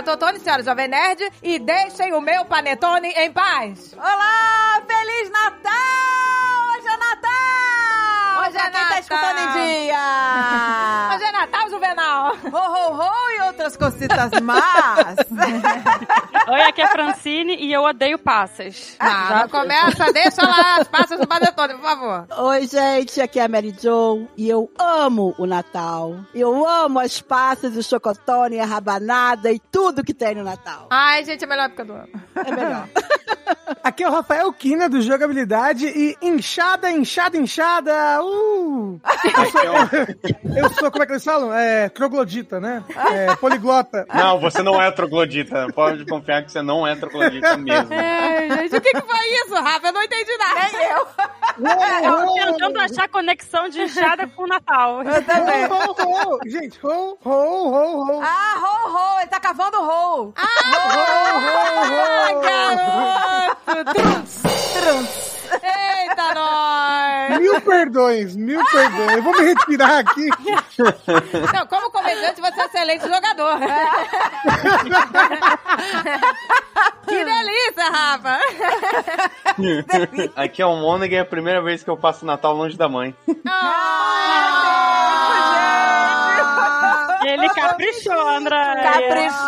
Maria Totone, senhora Jovem Nerd, e deixem o meu panetone em paz. Olá, Feliz Natal! Hoje é Natal! Hoje é pra quem tá Natal. escutando em dia! Hoje é Natal, Juvenal. Ho, ho, ho outras cositas más! Oi, aqui é a Francine e eu odeio passas. Ah, não começa, deixa lá as passas do panetone, por favor. Oi, gente, aqui é a Mary Jo e eu amo o Natal. Eu amo as passas, o chocotone, a rabanada e tudo que tem no Natal. Ai, gente, é a melhor época do ano. É melhor. Aqui é o Rafael Kina do Jogabilidade e inchada, inchada, inchada. Uh! Eu sou, eu sou, como é que eles falam? É, troglodita, né? É, poliglota. Não, você não é troglodita. Pode confiar que você não é troglodita mesmo. Ai, gente, o que, que foi isso, Rafa? Eu não entendi nada. Nem eu! Eu tô tentando achar conexão de inchada com o Natal. Eu também! Ho, ho, ho. Gente, ho, ho, ho, ho. Ah, ho, ho! Ele tá cavando ho! Ah, garoto! Eita, nós! Mil perdões, mil perdões. Eu vou me retirar aqui. Não, como comediante, você é excelente jogador. que delícia, Rafa! Aqui é o Mônica e é a primeira vez que eu passo o Natal longe da mãe. Ele caprichou, André. Caprichou!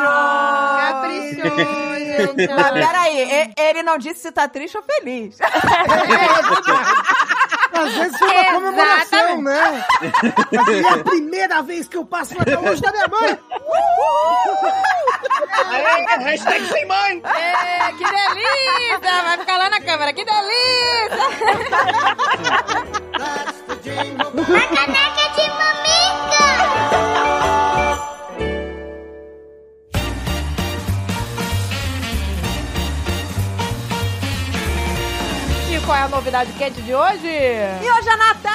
Caprichou, gente. Mas peraí, e- ele não disse se tá triste ou feliz. Às vezes foi uma comemoração, né? Mas é a primeira vez que eu passo Natal longe da minha mãe. Aê, hashtag sem mãe! É, que delícia! Vai ficar lá na câmera, que delícia! A caneca de mamica! Qual é a novidade quente de hoje? E hoje é Natal!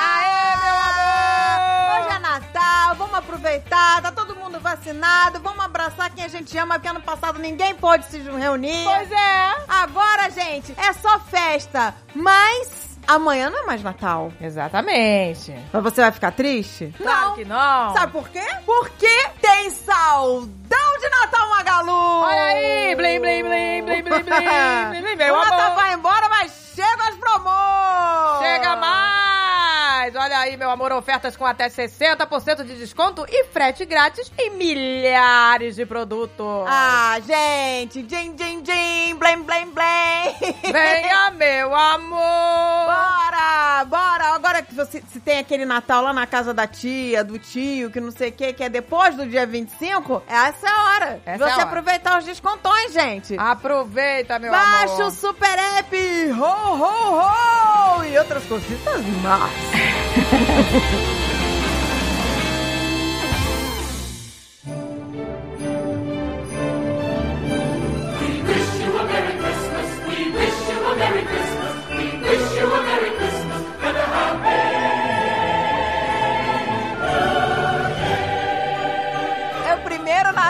Aê, meu amor! Hoje é Natal, vamos aproveitar, tá todo mundo vacinado, vamos abraçar quem a gente ama, porque ano passado ninguém pôde se reunir. Pois é! Agora, gente, é só festa, mas amanhã não é mais Natal. Exatamente. Mas você vai ficar triste? Claro que não. Sabe por quê? Porque tem saldão de Natal Magalu! Olha aí! Blim, blim, blim, blim, blim, blim, blim, blim, o Natal vai embora, mas chega as promos! Chega mais! Olha aí, meu amor, ofertas com até 60% de desconto e frete grátis em milhares de produtos. Ah, gente, din, din, din, blém, blém, blém. Venha, meu amor! Bora, bora. Agora que você se tem aquele Natal lá na casa da tia, do tio, que não sei o que, que é depois do dia 25, essa é a hora. Essa você é a hora. aproveitar os descontões, gente. Aproveita, meu Baixa amor! o Super App, ho, ho, ho, e outras cositas más. Ha!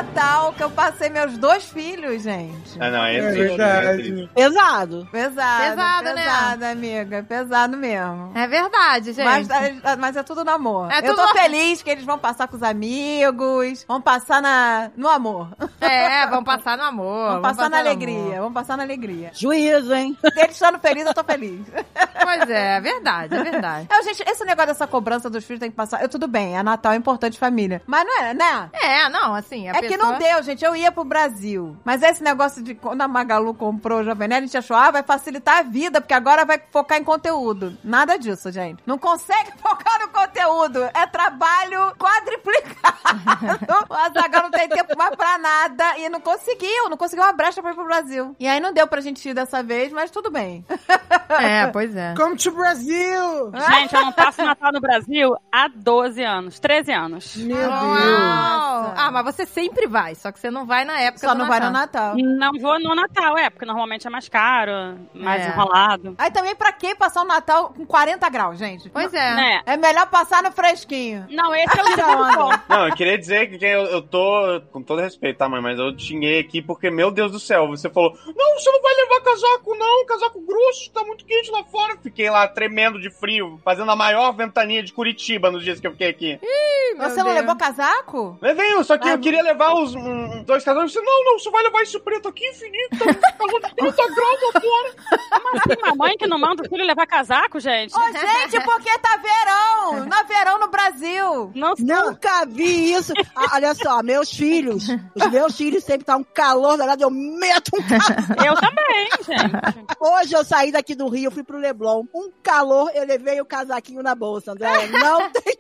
Natal que eu passei meus dois filhos, gente. Ah, não, é É triste, é verdade. triste. Pesado. Pesado, Pesado, né? pesado, amiga. Pesado mesmo. É verdade, gente. Mas, é- mas é tudo no amor. É eu tudo tô feliz que eles vão passar com os amigos, vão passar na, no amor. É, vamos passar no amor. Vão passar na no alegria, amor. vão passar na alegria. Juízo, hein? Eles estando felizes, eu tô feliz. Pois é, é verdade, é verdade. É, gente, esse negócio dessa cobrança dos filhos tem que passar. Eu, tudo bem, é Natal, é importante família. Mas não é, né? É, não, assim, a é que não deu, gente. Eu ia pro Brasil. Mas esse negócio de quando a Magalu comprou o Jovem Nerd, a gente achou, ah, vai facilitar a vida, porque agora vai focar em conteúdo. Nada disso, gente. Não consegue focar no conteúdo. É trabalho quadriplicado. o Azaghal não tem tempo mais pra nada. E não conseguiu, não conseguiu uma brecha pra ir pro Brasil. E aí não deu pra gente ir dessa vez, mas tudo bem. É, pois é. Come to Brasil! Gente, eu não passo Natal no Brasil há 12 anos, 13 anos. Meu Deus! Uau. Ah, mas você sempre vai, só que você não vai na época Só do não vai no Natal. Natal. Não vou no Natal, é, porque normalmente é mais caro, mais É. enrolado. Aí também, pra que passar o Natal com 40 graus, gente? Pois é. Né? É melhor passar no fresquinho. Não, esse é o ponto. Não, eu queria dizer que eu, eu tô, com todo respeito, tá, mãe? Mas eu xinguei aqui porque, meu Deus do céu, você falou: Não, você não vai levar casaco, não, casaco grosso, tá muito quente lá fora. Fiquei lá tremendo de frio, fazendo a maior ventania de Curitiba nos dias que eu fiquei aqui. Meu Você não Deus. levou casaco? Levei, só que eu queria levar os, um, dois disse, não, não, você vai levar esse preto aqui infinito, tá calor de 30 graus lá fora. Como assim, mamãe que não manda o filho levar casaco, gente? Ô, gente, porque tá verão! Não é verão no Brasil! Não. Nunca vi isso. Ah, olha só, meus filhos, os meus filhos sempre tá um calor danado, eu meto um calor. Eu também, gente. Hoje eu saí daqui do Rio, fui pro Leblon, um calor, eu levei o casaquinho na bolsa, André. Não tem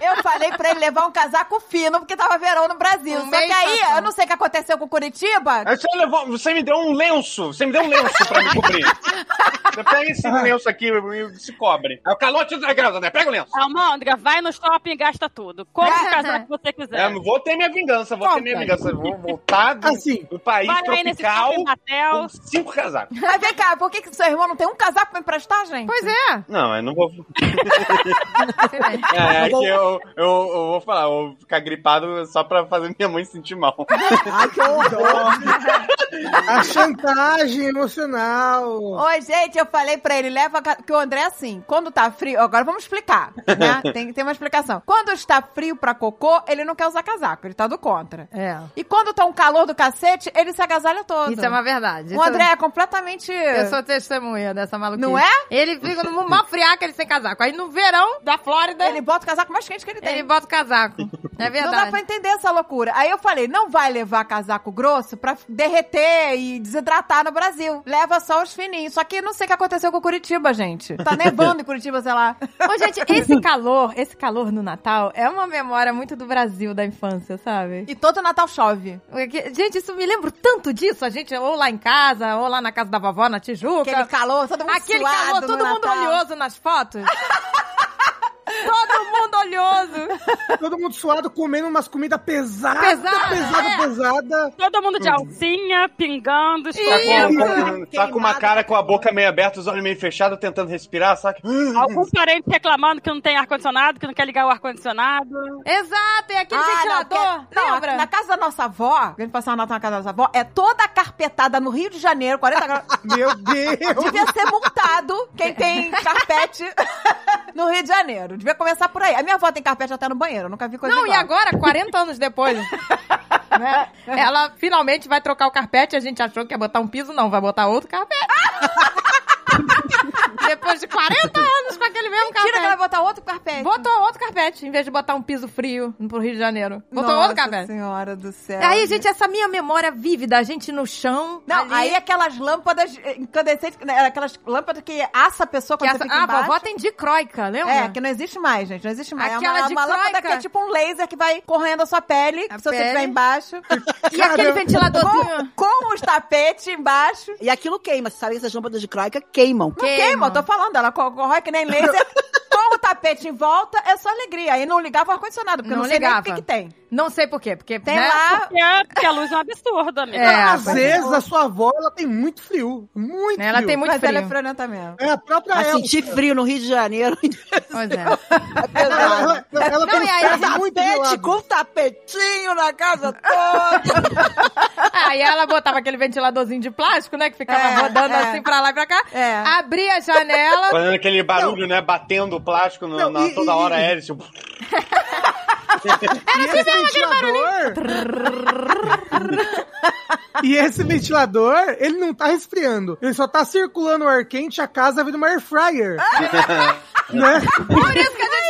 Eu falei pra ele levar um casaco fino, porque tava verão no Brasil. Um Só que aí, eu não sei o que aconteceu com Curitiba. Você levou, você me deu um lenço, você me deu um lenço pra me cobrir. Você pega esse lenço aqui e se cobre. É o calor de 30 graus, André, pega o lenço. Almôndega, vai no shopping e gasta tudo. Compra o casaco que você É, quiser. eu vou ter minha vingança, vou ter minha vingança. Vou voltar do, Assim. do país Vai aí nesse tropical com cinco casacos. Mas vem cá, por que, que seu irmão não tem um casaco pra emprestar, gente? Pois é. Não, eu não vou. É, é que eu, eu, eu vou falar, eu vou ficar gripado só pra fazer minha mãe sentir mal. Ai, que horror. A chantagem emocional. Oi, gente, eu falei pra ele, leva. Que o André, assim, quando tá frio. Agora vamos explicar, né? Tem, tem uma explicação. Quando está frio pra cocô, ele não quer usar casaco, ele tá do contra. É. E quando tá um calor do cacete, ele se agasalha todo. Isso é uma verdade. O Isso- André é completamente. Eu sou testemunha dessa maluquice. Não é? Ele fica no mó friaca, ele sem casaco. Aí no verão da Flórida, Ele ele, bota o casaco mais quente que ele tem. bota o casaco. É Não dá verdade. pra entender essa loucura. Aí eu falei, não vai levar casaco grosso pra derreter e desidratar no Brasil. Leva só os fininhos. Só que não sei o que aconteceu com Curitiba, gente. Tá nevando em Curitiba, sei lá. Ô, gente, esse calor, esse calor no Natal é uma memória muito do Brasil, da infância, sabe? E todo Natal chove. Gente, isso me lembra tanto disso. A gente, ou lá em casa, ou lá na casa da vovó, na Tijuca. Aquele calor, todo mundo Aquele suado calor, todo mundo Natal. oleoso nas fotos. todo mundo oleoso. Todo mundo suado, comendo umas comidas pesadas, Pesada, pesada, é. pesada. Todo mundo de alcinha, pingando, Tá com, escorrendo. com- tá com uma cara com a boca meio aberta, os olhos meio fechados, tentando respirar, sabe? Alguns parentes reclamando que não tem ar-condicionado, que não quer ligar o ar-condicionado. Exato, é aquele Ah, não, ventilador. não, lembra? na casa da nossa avó, a gente passar o Natal na casa da nossa avó, é toda carpetada no Rio de Janeiro, 40 graus. Meu Deus! Devia ser multado quem tem carpete no Rio de Janeiro. Devia começar por aí. A minha avó tem carpete até no banheiro, eu nunca vi coisa Não, e igual. agora, 40 anos depois, né, ela finalmente vai trocar o carpete. A gente achou que ia botar um piso, não, vai botar outro carpete. depois de 40 anos com aquele mesmo Tira que ela vai carpete. botar outro carpete. Botou outro carpete, em vez de botar um piso frio pro Rio de Janeiro. Botou Nossa outro carpete. senhora do céu. Aí, gente, essa minha memória vívida, a gente no chão. Não, ali, aí aquelas lâmpadas eh, incandescentes, né, aquelas lâmpadas que assa a pessoa que quando essa, você fica a embaixo. vovó tem dicróica, lembra? É, que não existe mais, gente. Não existe mais. Aquela é uma, de uma lâmpada que é tipo um laser que vai correndo a sua pele, A se você pele. estiver embaixo. E aquele ventiladorzinho. com, com os tapetes embaixo. E aquilo queima. Você sabe que essas lâmpadas de croica queimam. Não queima, eu tô falando. Ela co- corrói que nem laser. com o tapete em volta, é só alegria. Aí não ligava o ar-condicionado, porque Não não sei nem o ligava. que, que tem. Não sei por quê, porque Tem né, lá... Porque, é- porque a luz é um absurdo, amiga. É, Às pois vezes a sua avó ela tem muito frio. Muito Ela frio. tem muito Mas ela é frio. friolenta mesmo. É a própria ela. sentir frio no Rio de Janeiro. Pois é. Ela, ela, ela Não, tem e aí, muito Tapete com tapetinho na casa toda. Aí ela botava aquele ventiladorzinho de plástico, né? Que ficava É, rodando é. assim pra lá e pra cá. É. Abria a janela. Fazendo aquele barulho, né? Batendo o plástico no, Não, na- e- toda e- hora, e- hélice. E esse ventilador. e esse ventilador, ele não tá resfriando. Ele só tá circulando o ar quente, a casa vira uma air fryer. né? Por isso que a gente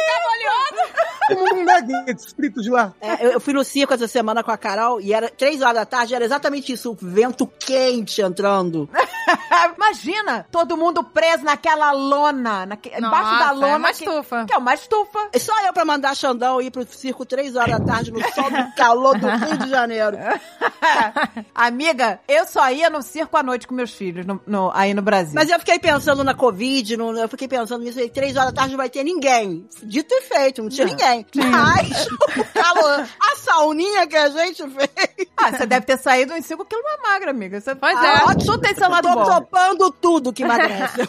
Como um nuggets frito de lá. É, eu, eu fui no circo essa semana com a Carol e era três horas da tarde, era exatamente isso, o vento quente entrando. Imagina, todo mundo preso naquela lona, naque... embaixo da Nossa, lona. é uma que- estufa. Que é uma estufa. E só eu pra mandar Xandão ir pro circo três horas da tarde no sol do calor do Rio de Janeiro. Amiga, eu só ia no circo à noite com meus filhos, no- no- aí no Brasil. Mas eu fiquei pensando na Covid, no- eu fiquei pensando nisso aí, três horas da tarde não vai ter ninguém. Dito e feito, não tinha ninguém. Mas o calor, a sauninha que a gente fez. Ah, você deve ter saído uns 5 quilos mais magra, amiga. Você... Pois Ah, é. Tudo tem seu lado Tô bom. topando tudo que emagrece.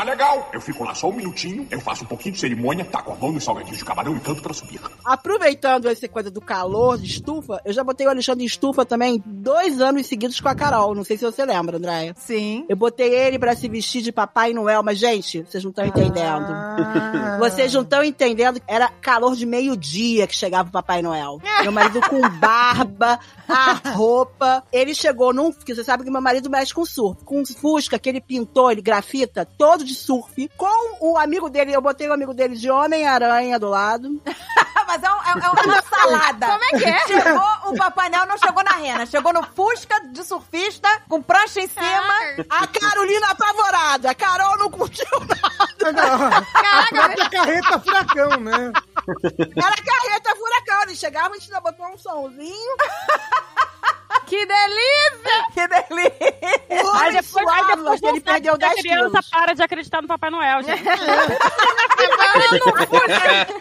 Dale legal. Eu fico lá só um minutinho, eu faço um pouquinho de cerimônia, taco a mão nos salgadinhos de camarão e canto pra subir. Aproveitando essa coisa do calor, de estufa, eu já botei o Alexandre em estufa também dois anos seguidos com a Carol. Não sei se você lembra, Andréia. Sim. Eu botei ele pra se vestir de Papai Noel, mas, gente, vocês não estão entendendo. Ah. Vocês não estão entendendo. Era calor de meio-dia que chegava o Papai Noel. Meu marido com barba, a roupa. Ele chegou num. Porque você sabe que meu marido mexe com surf. Com um Fusca que ele pintou, ele grafita, todo de surf. Com o amigo dele, eu botei o amigo dele de Homem-Aranha do lado. Mas é, um- é é uma salada. Como é que é? Chegou, o Papai Noel não chegou na rena. Chegou no Fusca de surfista, com prancha em cima. A Carolina apavorada. A Carol não curtiu nada. A própria carreta furacão, né? Era carreta furacão. Ele chegava, a gente ainda botou um somzinho. Que delícia! Que delícia. O Aí depois, aí depois ele perdeu a 10 criança quilos. para de acreditar no Papai Noel, gente.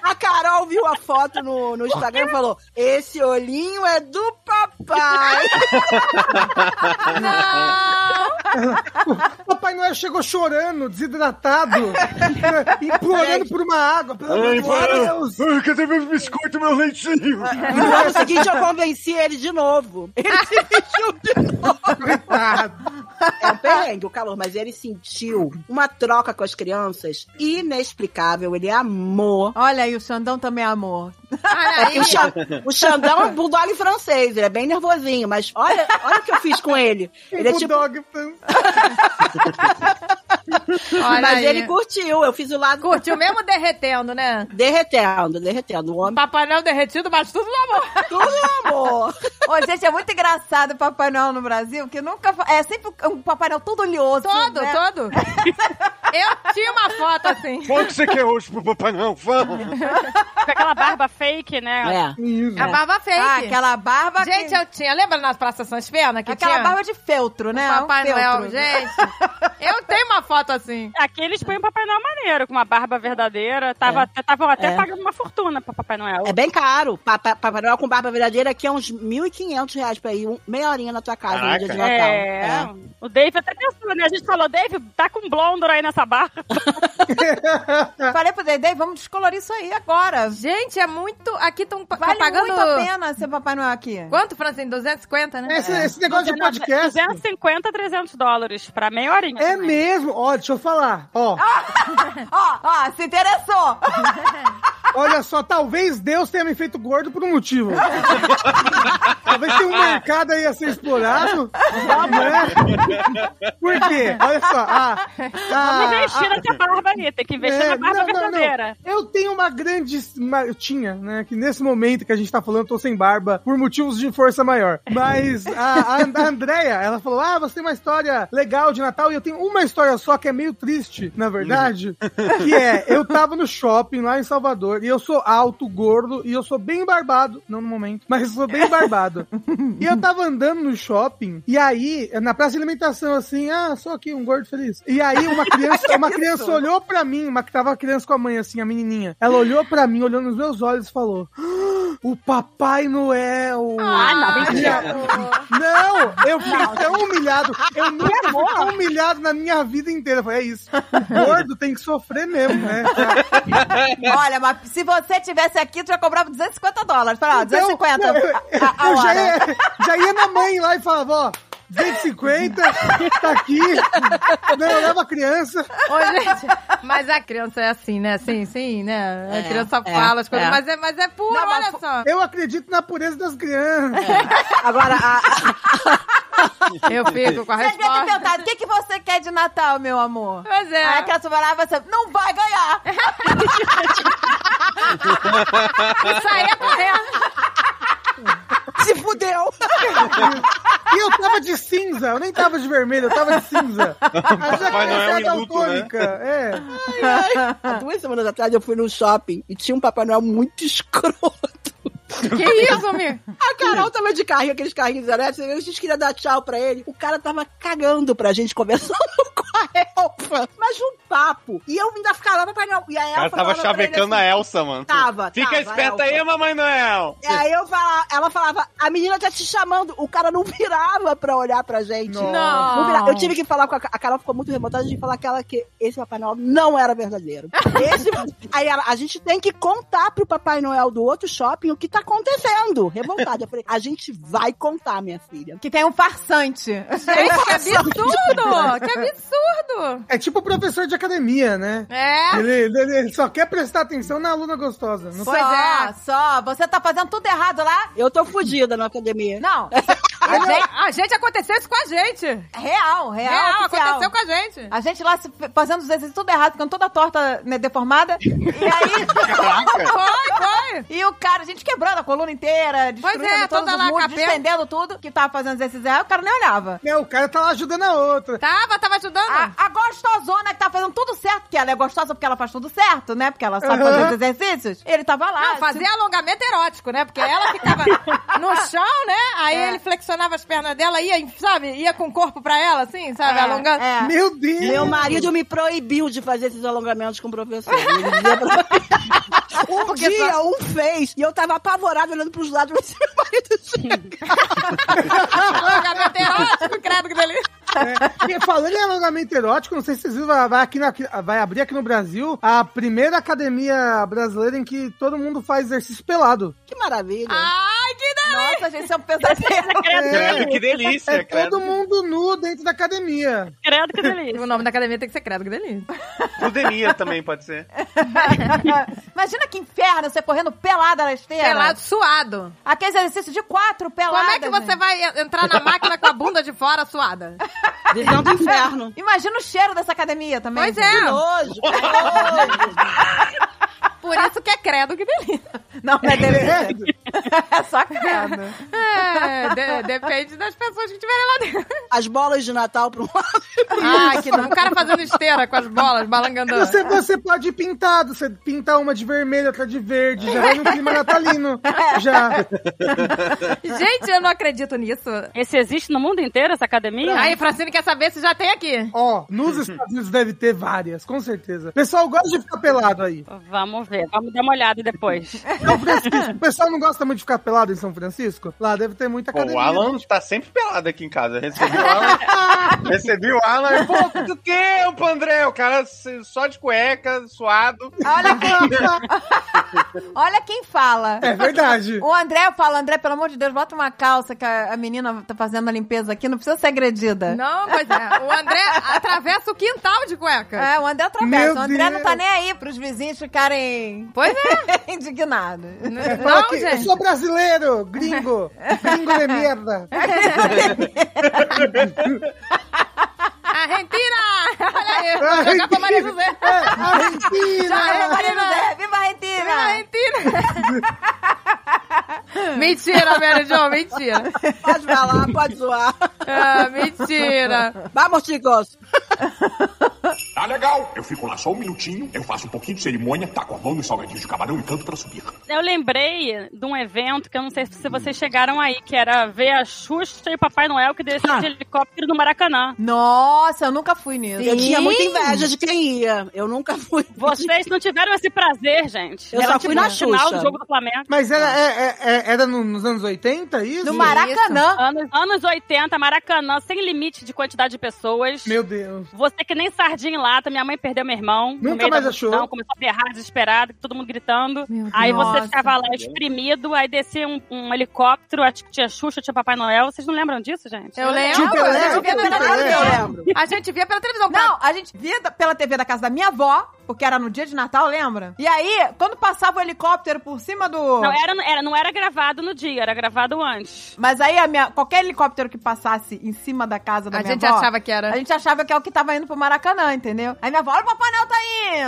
A Carol viu a foto no, no Instagram e falou: Esse olhinho é do papai. Papai Noel chegou chorando, desidratado, implorando por uma água. Pelo amor de Deus. cadê meus biscoitos, meu leitinho? E no ano seguinte eu convenci ele de novo. Ele se vestiu de novo. Coitado. É um perrengue o calor, mas ele sentiu uma troca com as crianças inexplicável. Ele amou. Olha aí, o Xandão também é o, Xan- o Xandão é um bulldog francês, ele é bem nervosinho, mas olha, olha o que eu fiz com ele. Ele é tipo. Bulldog, então. Olha Mas aí. ele curtiu, eu fiz o lado Curtiu mesmo derretendo, né? derretendo, derretendo. O homem Papai Noel derretido, mas tudo no amor. tudo amor. Ô, gente, é muito engraçado o Papai Noel no Brasil, que nunca. É sempre um Papai Noel todo oleoso. Todo, né? todo. Eu tinha uma foto assim. Que você quer hoje pro Papai Noel? Vamos! Com aquela barba fake, né? É. Isso. A barba fake. Ah, aquela barba. que- Gente, eu tinha. Lembra nas Praças Sans Pena que Aquela tinha? barba de feltro, né? Papai Um feltro. Noel, gente. Eu tenho uma foto assim. Aqui eles põem um Papai Noel maneiro, com uma barba verdadeira. Tava, Estavam até É. pagando uma fortuna pra Papai Noel. É bem caro. Papa- Papai Noel com barba verdadeira aqui é uns 1.500 reais pra ir um, meia horinha na tua casa no Caraca. dia de Natal. É. O Dave até pensou, né? A gente falou, Dave, tá com blondor aí nessa barba. Falei pro Dedê, vamos descolorir isso aí agora. Gente, é muito. Aqui estão Vale pagando. muito a pena ser Papai Noel aqui. Quanto, Francine? 250, né? Esse, esse negócio de podcast. 250, 300 dólares pra meia horinha. É também. mesmo. Ó, deixa eu falar. Ó, Ó, ó, se interessou. olha só, talvez Deus tenha me feito gordo por um motivo. talvez tenha um mercado aí a ser explorado. Né? Olha só. A, Vamos a, investir nessa barba aí, tem que investir É, na barba não, não, não. verdadeira. Eu tenho uma grande. uma- eu tinha, né? Que nesse momento que a gente tá falando, eu tô sem barba por motivos de força maior. Mas a, a, a Andrea, ela falou: Ah, você tem uma história legal de Natal. E eu tenho uma história só que é meio triste, na verdade. que é: eu tava no shopping lá em Salvador e eu sou alto, gordo e eu sou bem barbado. Não no momento, mas eu sou bem barbado. e eu tava andando no shopping e aí, na praça de alimentação, assim, ah, sou aqui um gordo feliz. E aí uma criança, uma criança olhou pra mim, uma que tava criança com a mãe, assim, a menininha. Ela olhou pra mim, olhou nos meus olhos e falou: "Ah, O Papai Noel! Ah, não, mentira. Não, eu fiquei tão humilhado. Eu nunca fui tão humilhado na minha vida inteira. Eu falei, é isso. O gordo tem que sofrer mesmo, né? Olha, mas se você tivesse aqui, tu já cobrava 250 dólares. Fala, ó, Então, 250 eu, eu- a, a eu já, ia, já ia na mãe lá e falava, ó, 250, tá aqui. Não, eu levo a criança. Ô, gente, mas a criança é assim, né? Sim, sim, né? A É, criança é, fala as coisas, é. mas, é, mas é puro, Não, mas olha só. Eu acredito na pureza das crianças. Agora, a, Eu fico com a Você devia ter resposta. perguntado, o que, que você quer de Natal, meu amor? Pois é. Aí a criança vai lá e você, não vai ganhar. Saia correndo. Se fudeu. E eu tava de cinza, eu nem tava de vermelho, eu tava de cinza. Mas criança é em luto, né? daltônica, é. Há duas semanas atrás eu fui num shopping e tinha um Papai Noel muito escroto. Que isso, amigo? A Carol tava de carrinho, aqueles carrinhos elétricos, a gente queria dar tchau pra ele. O cara tava cagando pra gente conversando com a Elfa. Mas um papo. E eu ainda ficava lá, Papai Noel. E a O Elfa cara tava falava pra chavecando assim, a Elsa, mano. Tava, Fica tava, esperta aí, Mamãe Noel. E aí eu falava, ela falava, a menina tá te chamando. O cara não virava pra olhar pra gente. Não. Não. Eu tive que falar com a, a Carol, ficou muito revoltada de falar que, ela, que esse Papai Noel não era verdadeiro. Esse- aí ela, a gente tem que contar pro Papai Noel do outro shopping o que tá acontecendo. Revoltada. Eu falei, a gente vai contar, minha filha. Que tem um farsante. Gente, que absurdo! Que absurdo! É tipo o professor de academia, né? É. Ele, ele- ele só quer prestar atenção na aluna gostosa. Não Pois Pois é, só. Você tá fazendo tudo errado lá? Eu tô fodida na academia. Não. A gente, a gente aconteceu isso com a gente. Real, real. Real, oficial. aconteceu com a gente. A gente lá fazendo os exercícios tudo errado, ficando toda torta, né, deformada. E aí. Foi, foi. E o cara, a gente quebrando a coluna inteira, destruindo é, todos toda os lá muros, despendendo tudo, que tava fazendo exercício errado, o cara nem olhava. É, o cara lá ajudando a outra. Tava, tava ajudando. A, a gostosona que tá fazendo tudo certo, que ela é gostosa porque ela faz tudo certo, né? Porque ela sabe Uhum. fazer os exercícios. Ele tava lá. Não, fazia alongamento erótico, né? Porque ela ficava no chão, né? Aí É. ele flexionava as pernas dela, ia, sabe? Ia com o corpo pra ela, assim, sabe? É, Alongando. é. Meu Deus! Meu marido me proibiu de fazer esses alongamentos com o professor. Ele dizia pra... Um Porque dia, um fez, e eu tava apavorado olhando pros lados, mas meu marido chega. Alongamento erótico, credo que delícia. É, e falando em alongamento erótico, não sei se vocês viram, vai, aqui na- vai abrir aqui no Brasil a primeira academia brasileira em que todo mundo faz exercício pelado. Que maravilha. Ai, que delícia. Nossa, gente, isso é um pesadelo. Credo, que delícia, É credo. todo mundo nu dentro da academia. Credo que delícia. O nome da academia tem que ser credo que delícia. Ludemia também pode ser. Imagina que inferno você correndo pelada na esteira. Pelado, suado. Aqueles exercícios de quatro peladas. Como é que você gente. vai entrar na máquina com a bunda de fora suada? Visão do inferno. Imagina o cheiro dessa academia também. Pois gente. é. Que nojo, que nojo. Por isso que é credo que delícia. Não, não é delícia. é só credo. É, de- depende das pessoas que estiverem lá dentro. As bolas de Natal pro lado. Ai, que não. Um cara fazendo esteira com as bolas, balangandando. Você, você pode ir pintado, você pinta uma de vermelho, outra de verde, já vai no clima natalino. Já. Gente, eu não acredito nisso. Esse existe no mundo inteiro, essa academia? Aí, Francine quer saber se já tem aqui. Ó, nos Estados Unidos deve ter várias, com certeza. O pessoal gosta de ficar pelado aí. Vamos ver, vamos dar uma olhada depois. Francisco, o pessoal não gosta muito de ficar pelado em São Francisco? Lá deve ter muita Pô, academia. o Alan tá sempre pelado aqui em casa. Eu Recebi o Alan. recebi o Alan. Pô, do que, o André? O cara só de cueca, suado. Olha quem, olha quem fala. É verdade. O André fala, André, pelo amor de Deus, bota uma calça que a, menina tá fazendo a limpeza aqui, não precisa ser agredida. Não, pois é. O André atravessa o quintal de cueca. É, o André atravessa. Meu o André Deus. não tá nem aí pros vizinhos ficarem Pois é. indignados. Não, eu gente. Sou brasileiro, gringo, gringo de merda. Argentina! Olha aí, vou jogar pra Maria José. É, Argentina! Viva Maria José, viva a Viva Argentina! Argentina! mentira, Mary Jo, mentira. Pode falar, pode zoar. Ah, mentira. Vamos, chicos. Tá legal. Eu fico lá só um minutinho, eu faço um pouquinho de cerimônia, taco a mão nos salgadinhos de camarão e canto pra subir. Eu lembrei de um evento que eu não sei se vocês chegaram aí, que era ver a Xuxa e o Papai Noel que desceu de helicóptero no Maracanã. Nossa, eu nunca fui nisso. Eu tinha muita inveja de quem ia. Eu nunca fui. Vocês não tiveram esse prazer, gente. Eu Era só fui na no final do jogo do Flamengo. Mas era, é- é- é- era no- nos anos 80, isso? No Maracanã. Anos, anos 80, Maracanã, sem limite de quantidade de pessoas. Meu Deus. Você que nem sardinha em lata, minha mãe perdeu meu irmão. no Nunca meio mais da achou? multidão, Começou a berrar desesperado, todo mundo gritando. Meu aí Deus. você ficava lá espremido, aí descia um, um helicóptero, acho que tinha Xuxa, tinha Papai Noel. Vocês não lembram disso, gente? Eu lembro, Tinha o Pelé, a gente via tinha o pela Pelé. televisão. Eu lembro. A gente via pela televisão. Não, a gente via pela TV da casa da minha avó, porque era no dia de Natal, lembra? E aí, quando passava o helicóptero por cima do. Não era, era, não era gravado no dia, era gravado antes. Mas aí a minha, qualquer helicóptero que passasse em cima da casa da A minha gente avó, achava que era. A gente achava que é o que tava indo pro Maracanã, entendeu? Aí minha avó, olha o Papai Noel tá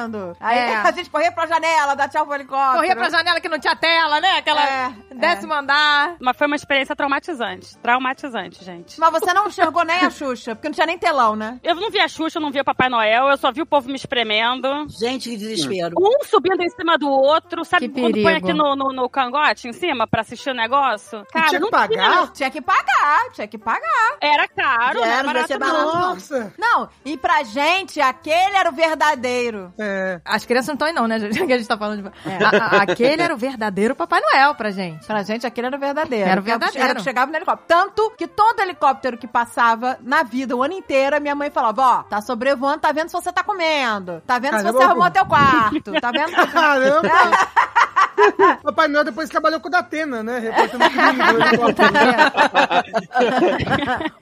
indo? Aí É. a gente corria pra janela, dar tchau pro helicóptero. Corria pra janela que não tinha tela, né? Aquela É, décimo andar. Mas foi uma experiência traumatizante. Traumatizante, gente. Mas você não enxergou nem a Xuxa, porque não tinha nem telão, né? Eu não vi a Xuxa, eu não vi o Papai Noel, eu só vi o povo me espremendo. Gente, que desespero. Um subindo em cima do outro, sabe Que quando põe aqui no, no, no cangote em cima pra assistir o negócio? Cara, tinha que não pagar? Tinha que pagar, tinha que pagar. Era caro, Já era, era não vai ser barato não. barato. Nossa! Não, e pra gente, aquele era o verdadeiro. É. As crianças não estão aí não, né, gente? Que a gente tá falando de... A- a- aquele era o verdadeiro Papai Noel pra gente. Pra gente, aquele era o verdadeiro. Era o Que é verdadeiro. Era o que chegava no helicóptero. Tanto que todo helicóptero que passava na vida, o ano inteiro, a minha mãe falava, ó, tá sobrevoando, tá vendo se você tá comendo. Tá vendo se Caramba, você arrumou teu quarto. Tá vendo? Caramba! Papai Noel depois trabalhou com o Datena, né? Helicóptero.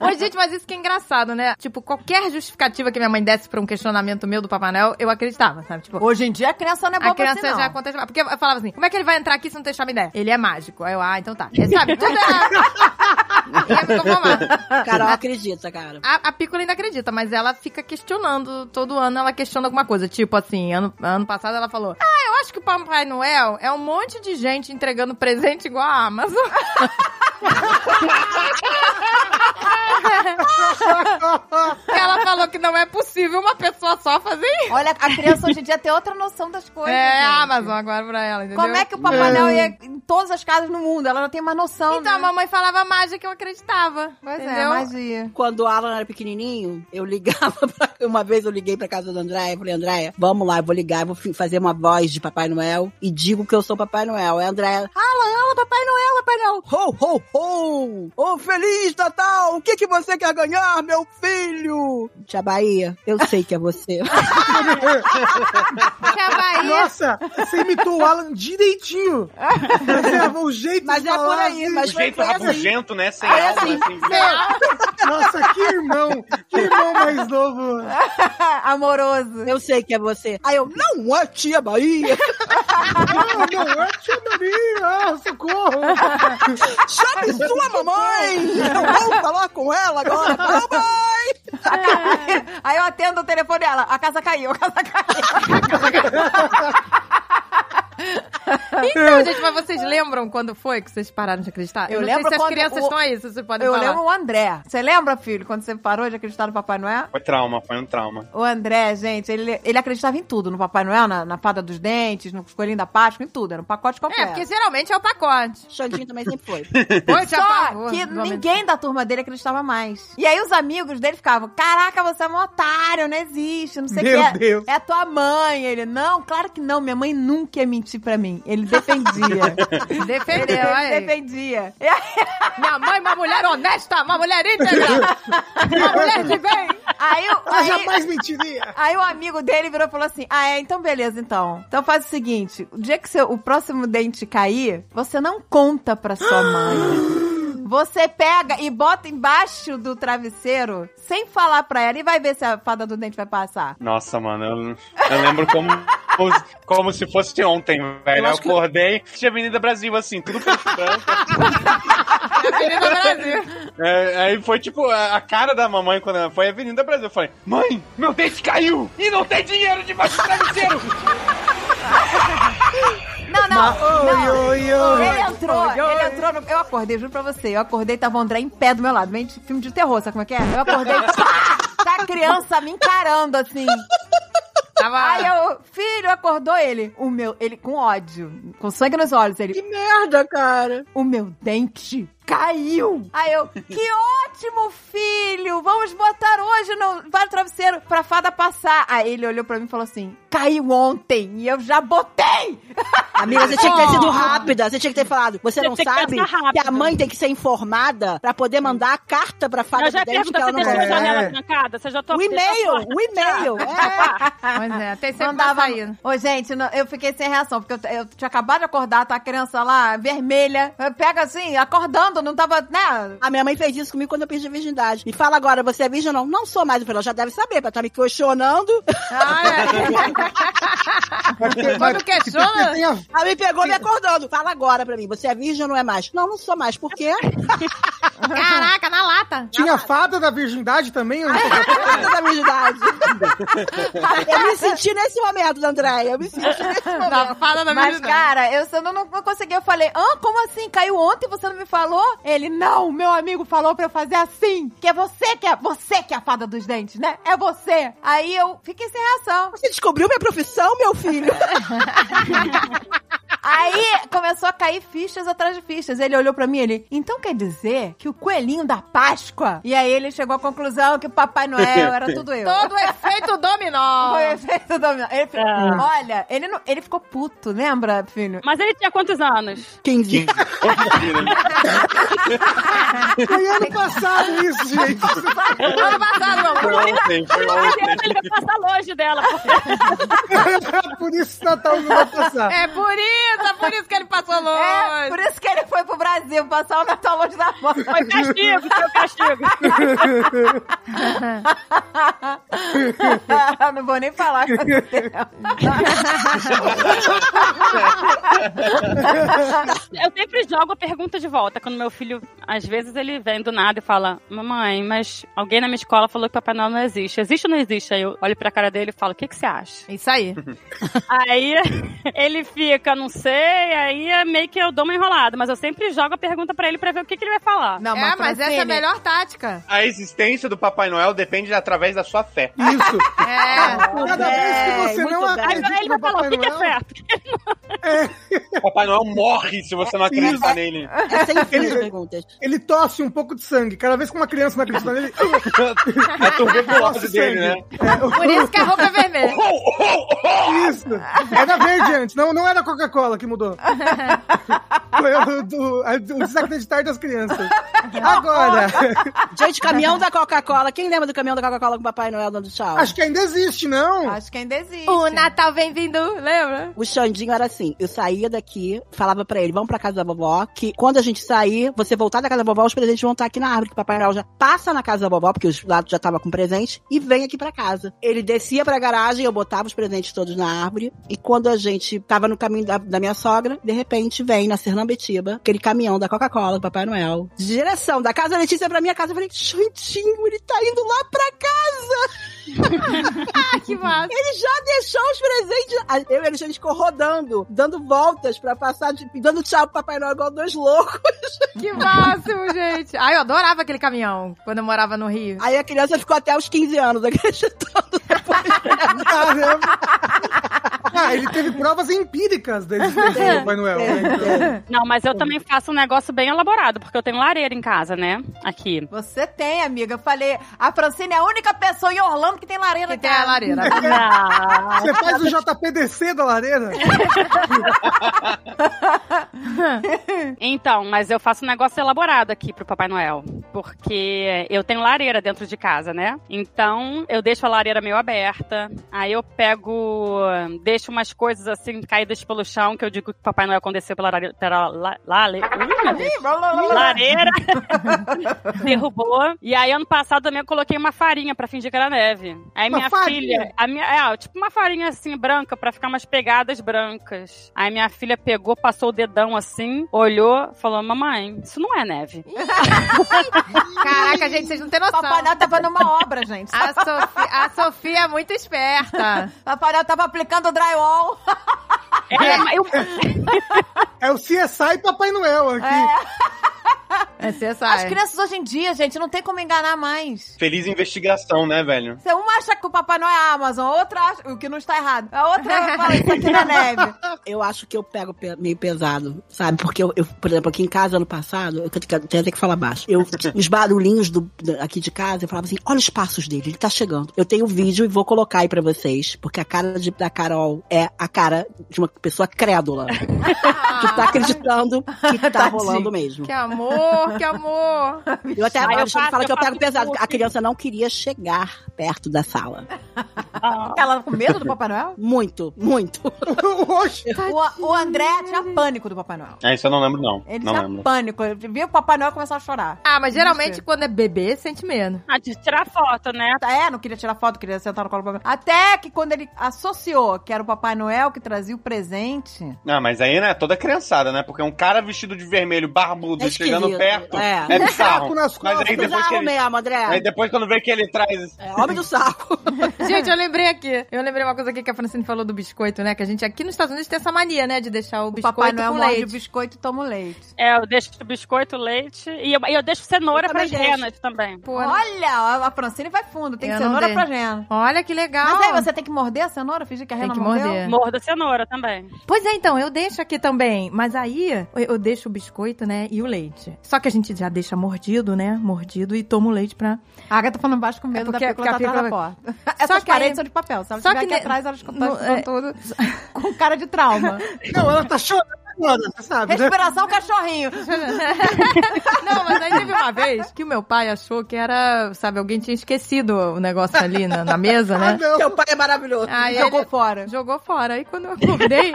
Ô, gente, mas isso que é engraçado, né? Tipo, qualquer justificativa que minha mãe desse pra um questionamento meu do Papai Noel, eu acreditava, sabe? Tipo, Hoje em dia a criança não é boa a criança pra si, não. já contestava. Porque eu falava assim, como é que ele vai entrar aqui se não tem chave ideia? Ele é mágico. Aí eu, ah, então tá. Ele sabe, tudo errado. Carol acredita, cara. A, a Pícola ainda acredita, mas ela fica questionando. Todo ano ela questiona alguma coisa. Tipo assim, ano, ano passado ela falou: Ah, eu acho que o Papai Noel é um monte de gente entregando presente igual a Amazon. ela falou que não é possível uma pessoa só fazer isso. Olha, a criança hoje em dia tem outra noção das coisas. É gente. a Amazon agora pra ela, entendeu? Como é que o Papai Noel ia em todas as casas no mundo? Ela não tem mais noção, Então, a né? mamãe falava mágica, eu acreditava. Pois é, entendeu? magia. Quando o Alan era pequenininho, eu ligava pra... Uma vez eu liguei pra casa da Andréia, falei, Andréia, vamos lá, eu vou ligar, eu vou fazer uma voz de Papai Noel e digo que eu sou Papai Noel. Aí a Andréia, Alan, Alan, Papai Noel, Papai Noel. Ho, ho, ho! Ô, Feliz Natal! O que que você quer ganhar, meu filho? Tia Bahia, eu sei que é você. Que a Bahia... Nossa, você imitou o Alan direitinho. Mas é o jeito Mas de é por falar, aí, assim. mas O jeito foi assim. rabugento, né? Sem Foi alma, assim. assim. Nossa, que irmão. Que irmão mais novo. Amoroso. Eu sei que é você. Aí eu, não é tia Bahia. Não, não é tia Maria. Ah, socorro. Chame sua mamãe! Eu vou falar com ela agora. Mamãe! Aí eu atendo o telefone dela. A casa caiu, a casa caiu. Então, gente, mas vocês lembram quando foi que vocês pararam de acreditar? Eu não lembro sei se as crianças o- estão aí, se vocês podem Eu falar. lembro o André. Você lembra, filho, quando você parou de acreditar no Papai Noel? Foi trauma, foi um trauma. O André, gente, ele, ele acreditava em tudo. No Papai Noel, na, na fada dos dentes, no coelhinho da Páscoa, em tudo. Era um pacote É, completo. porque geralmente é o pacote. Xandinho também sempre foi. Oi, tia Só que ninguém da turma dele acreditava mais. E aí os amigos dele ficavam, caraca, você é um otário, não existe, não sei o Meu que. Deus. É tua mãe. Ele, não, claro que não, minha mãe nunca ia mentir pra mim. Ele defendia. Defendeu, ele aí. defendia. Minha mãe, uma mulher honesta, uma mulher íntegra, uma mulher de bem. aí, o- Ela aí, jamais mentiria. aí o amigo dele virou e falou assim: Ah, é, então beleza, então. Então faz o seguinte: o dia que seu, o próximo dente cair, você não conta pra sua mãe. Você pega e bota embaixo do travesseiro sem falar pra ela e vai ver se a fada do dente vai passar. Nossa, mano, eu, eu lembro como, como, se fosse ontem, velho. Eu, que- acordei, tinha Avenida Brasil, assim, tudo preto. Avenida Brasil. É, aí foi tipo a, a cara da mamãe quando ela foi Avenida Brasil. Eu falei, mãe, meu dente caiu e não tem dinheiro debaixo do travesseiro. Não, não, não. Oi, oi, oi. Ele entrou, ele entrou no... Eu acordei, juro pra você. Eu acordei, tava o André em pé do meu lado. Vem de filme de terror, sabe como é que é? Eu acordei, tá a criança me encarando, assim. Tava... Aí eu, filho, acordou ele. O meu, ele com ódio, com sangue nos olhos. Ele, Que merda, cara. o meu dente caiu. Aí eu, que ótimo, filho! Vamos botar hoje no vai no travesseiro pra fada passar. Aí ele olhou pra mim e falou assim: caiu ontem e eu já botei! Amiga, você tinha que ter sido rápida. Você tinha que ter falado. Você Você não que sabe rápido. que a mãe tem que ser informada pra poder mandar a carta pra fada Eu já do dente que ela você não deixou a É. janela trancada? Você já tô O e-mail, o e-mail. É. Pois é, tem sempre Mandava. uma saída. Ô, gente, não- eu fiquei sem reação, porque eu, eu tinha acabado de acordar, tá a criança lá, vermelha, pega assim, acordando falso, não tava, né? A minha mãe fez isso comigo quando eu perdi a virgindade. E fala agora, você é virgem ou não? Não sou mais. Eu falei, ela já deve saber, pra estar me questionando. Ah, Mas é. mas- Quando questiona... Ela me pegou me acordando. Fala agora pra mim, você é virgem ou não é mais? Não, não sou mais. Por quê? Caraca, na lata. Tinha a fada da virgindade também? não? Nada da virgindade. eu me senti nesse momento, Andréia. Eu me senti nesse momento. Na fada da Mas, virgindade. cara, eu só não, não consegui. Eu falei, ah, como assim? Caiu ontem e você não me falou? Ele, não, meu amigo falou pra eu fazer assim. Que é você que é, você que é a fada dos dentes, né? É você. Aí eu fiquei sem reação. Você descobriu minha profissão, meu filho? Aí começou a cair fichas atrás de fichas. Ele olhou pra mim e ele, então quer dizer que o coelhinho da Páscoa? E aí ele chegou à conclusão que o Papai Noel era tudo eu. Todo efeito dominó. Foi efeito dominó. Ele ficou- Ah. Olha, ele, não- ele ficou puto, lembra, filho? Mas ele tinha quantos anos? 15. Foi ano passado isso, gente. Ano passado, meu Foi amor. ontem, foi Ele ontem. passar longe dela. Por isso Natal não vai passar. É por isso, é por isso que ele passou É, longe. por isso que ele foi pro Brasil passar o Natal longe da mãe. Foi castigo, foi castigo. não vou nem falar com você. Eu sempre jogo a pergunta de volta. Quando meu filho, às vezes, ele vem do nada e fala: Mamãe, mas alguém na minha escola falou que Papai Noel não existe. Existe ou não existe? Aí eu olho pra cara dele e falo: O que, que você acha? Isso aí. Aí ele fica, não sei, aí é meio que eu dou uma enrolada. Mas eu sempre jogo a pergunta pra ele pra ver o que, que ele vai falar. Não, é, mas essa é a melhor tática. A existência do Papai Noel depende através da sua fé. Isso. É. Cada vez que você não bem. Aí acredita ele vai no falar: Papai O que, é Noel... certo? Papai Noel morre se você não acreditar nele. É sem fim as perguntas. Ele tosse um pouco de sangue. Cada vez que uma criança não acredita nele, A tuberculose dele, né? Por isso que a roupa é vermelha. Isso! Era verde antes, não, não era Coca-Cola que mudou. Foi o, do, o desacreditar das crianças. Agora, Gente, caminhão da Coca-Cola. Quem lembra do caminhão da Coca-Cola com o Papai Noel dando tchau? acho que ainda existe, não? Acho que ainda existe. O Natal vem vindo, lembra? O Xandinho era assim, eu saía daqui, falava pra ele, vamos pra casa da vovó, que quando a gente sair, você voltar da casa da vovó, os presentes vão estar aqui na árvore, que o Papai Noel já passa na casa da vovó, porque os lados já tava com presente, e vem aqui pra casa. Ele descia pra garagem, eu botava os presentes todos na árvore, e quando a gente tava no caminho da, da minha sogra, de repente vem na Sernambetiba, aquele caminhão da Coca-Cola, do Papai Noel, de direção da casa da Letícia pra minha casa, eu falei, Xandinho, ele tá indo lá pra casa! Ah, que massa. Ele já deixou os presentes. Eu e a Alexandre ficou rodando, dando voltas pra passar, dando tchau pro Papai Noel igual dois loucos. Que máximo, gente. Ai, eu adorava aquele caminhão quando eu morava no Rio. Aí a criança ficou até os 15 anos acreditando. Caramba! Ah, ele teve provas empíricas da existência do Papai Noel. né? Então, Não, mas eu também faço um negócio bem elaborado, porque eu tenho lareira em casa, né? Aqui. Você tem, amiga. Eu falei, a Francine é a única pessoa em Orlando que tem lareira Que em tem a lareira. Ah, Você faz o JPDC da lareira? Então, mas eu faço um negócio elaborado aqui pro Papai Noel. Porque eu tenho lareira dentro de casa, né? Então, eu deixo a lareira meio aberta. Aí eu pego, deixo umas coisas assim caídas pelo chão, que eu digo que o Papai Noel desceu pela lareira. Pela, la, lale- Ih, meu Deus. lareira. Derrubou. E aí, ano passado também eu coloquei uma farinha pra fingir que era neve. Aí Uma minha farinha? filha. A minha, é, tipo uma farinha assim, branca, pra ficar umas pegadas brancas. Aí minha filha pegou, passou o dedão assim, olhou, falou: Mamãe, isso não é neve. Caraca, gente, vocês não têm noção. Papai Noel tava numa obra, gente. A Sofia, a Sofia é muito esperta. Papai Noel tava aplicando drywall. É, eu, É o CSI Papai Noel aqui. É, você As sabe. crianças hoje em dia, gente, não tem como enganar mais. Feliz investigação, né, velho? Se uma acha que o Papai Noel é a Amazon, a outra acha, o que não está errado. A outra fala, isso aqui não é neve. Eu acho que eu pego pe- meio pesado, sabe? Porque eu, eu, por exemplo, aqui em casa ano passado, eu tenho até que falar baixo. Eu, os barulhinhos do, aqui de casa, eu falava assim: olha os passos dele, ele tá chegando. Eu tenho vídeo e vou colocar aí pra vocês, porque a cara de- da Carol é a cara de uma pessoa crédula. que tá acreditando que tá Tadinho. rolando mesmo. Que amor, que amor. Eu até Ah, eu a Alexandre faço- fala que eu eu faço pego pesado. A criança não queria chegar perto da sala. Ela com medo do Papai Noel? Muito, muito. O, o André tinha pânico do Papai Noel. É, isso eu não lembro, não. Ele não tinha lembro. pânico. Ele via o Papai Noel começar a chorar. Ah, mas geralmente quando é bebê, sente medo. Ah, de tirar foto, né? É, não queria tirar foto, queria sentar no colo do Papai Noel. Até que quando ele associou que era o Papai Noel que trazia o presente. Não, mas aí, né, toda criançada, né? Porque um cara vestido de vermelho, barbudo, É chegando perto, É. é, bizarro. Saco nas Mas aí costas. depois que Bizarro ele... mesmo, André. Aí depois quando vê que ele traz... É, homem do saco. Gente, eu lembrei aqui. Eu lembrei uma coisa aqui que a Francine falou do biscoito, né? Que a gente aqui nos Estados Unidos tem essa mania, né? De deixar o O biscoito Papai Noel com morde o leite. biscoito e toma o leite. É, eu deixo biscoito, leite e eu, eu deixo cenoura Eu para também as renas também. Pô, Olha, a- a Francine vai fundo. Tem Eu cenoura dei. pra gena. Olha que legal. Mas aí você tem que morder a cenoura? Fingir que a Tem rena que mordeu? morder. Morda cenoura também. Pois é, então, eu deixo aqui também. Mas aí, eu, eu deixo o biscoito, né? E o leite. Só que a gente já deixa mordido, né? Mordido e toma o leite pra... A Agatha tá falando baixo com medo É porque- da pícola tá atrás da porta. Essas que aí- paredes são de papel. Se ela Só estiver que aqui ne- atrás, elas estão no- é- tudo com cara de trauma. Não, ela tá chorando sabe, né? Respiração cachorrinho. Não, mas aí teve uma vez que o meu pai achou que era, sabe, alguém tinha esquecido o negócio ali na, na mesa, Ah, né? não. Seu pai é maravilhoso. Aí Jogou fora. jogou fora. Aí quando eu acordei,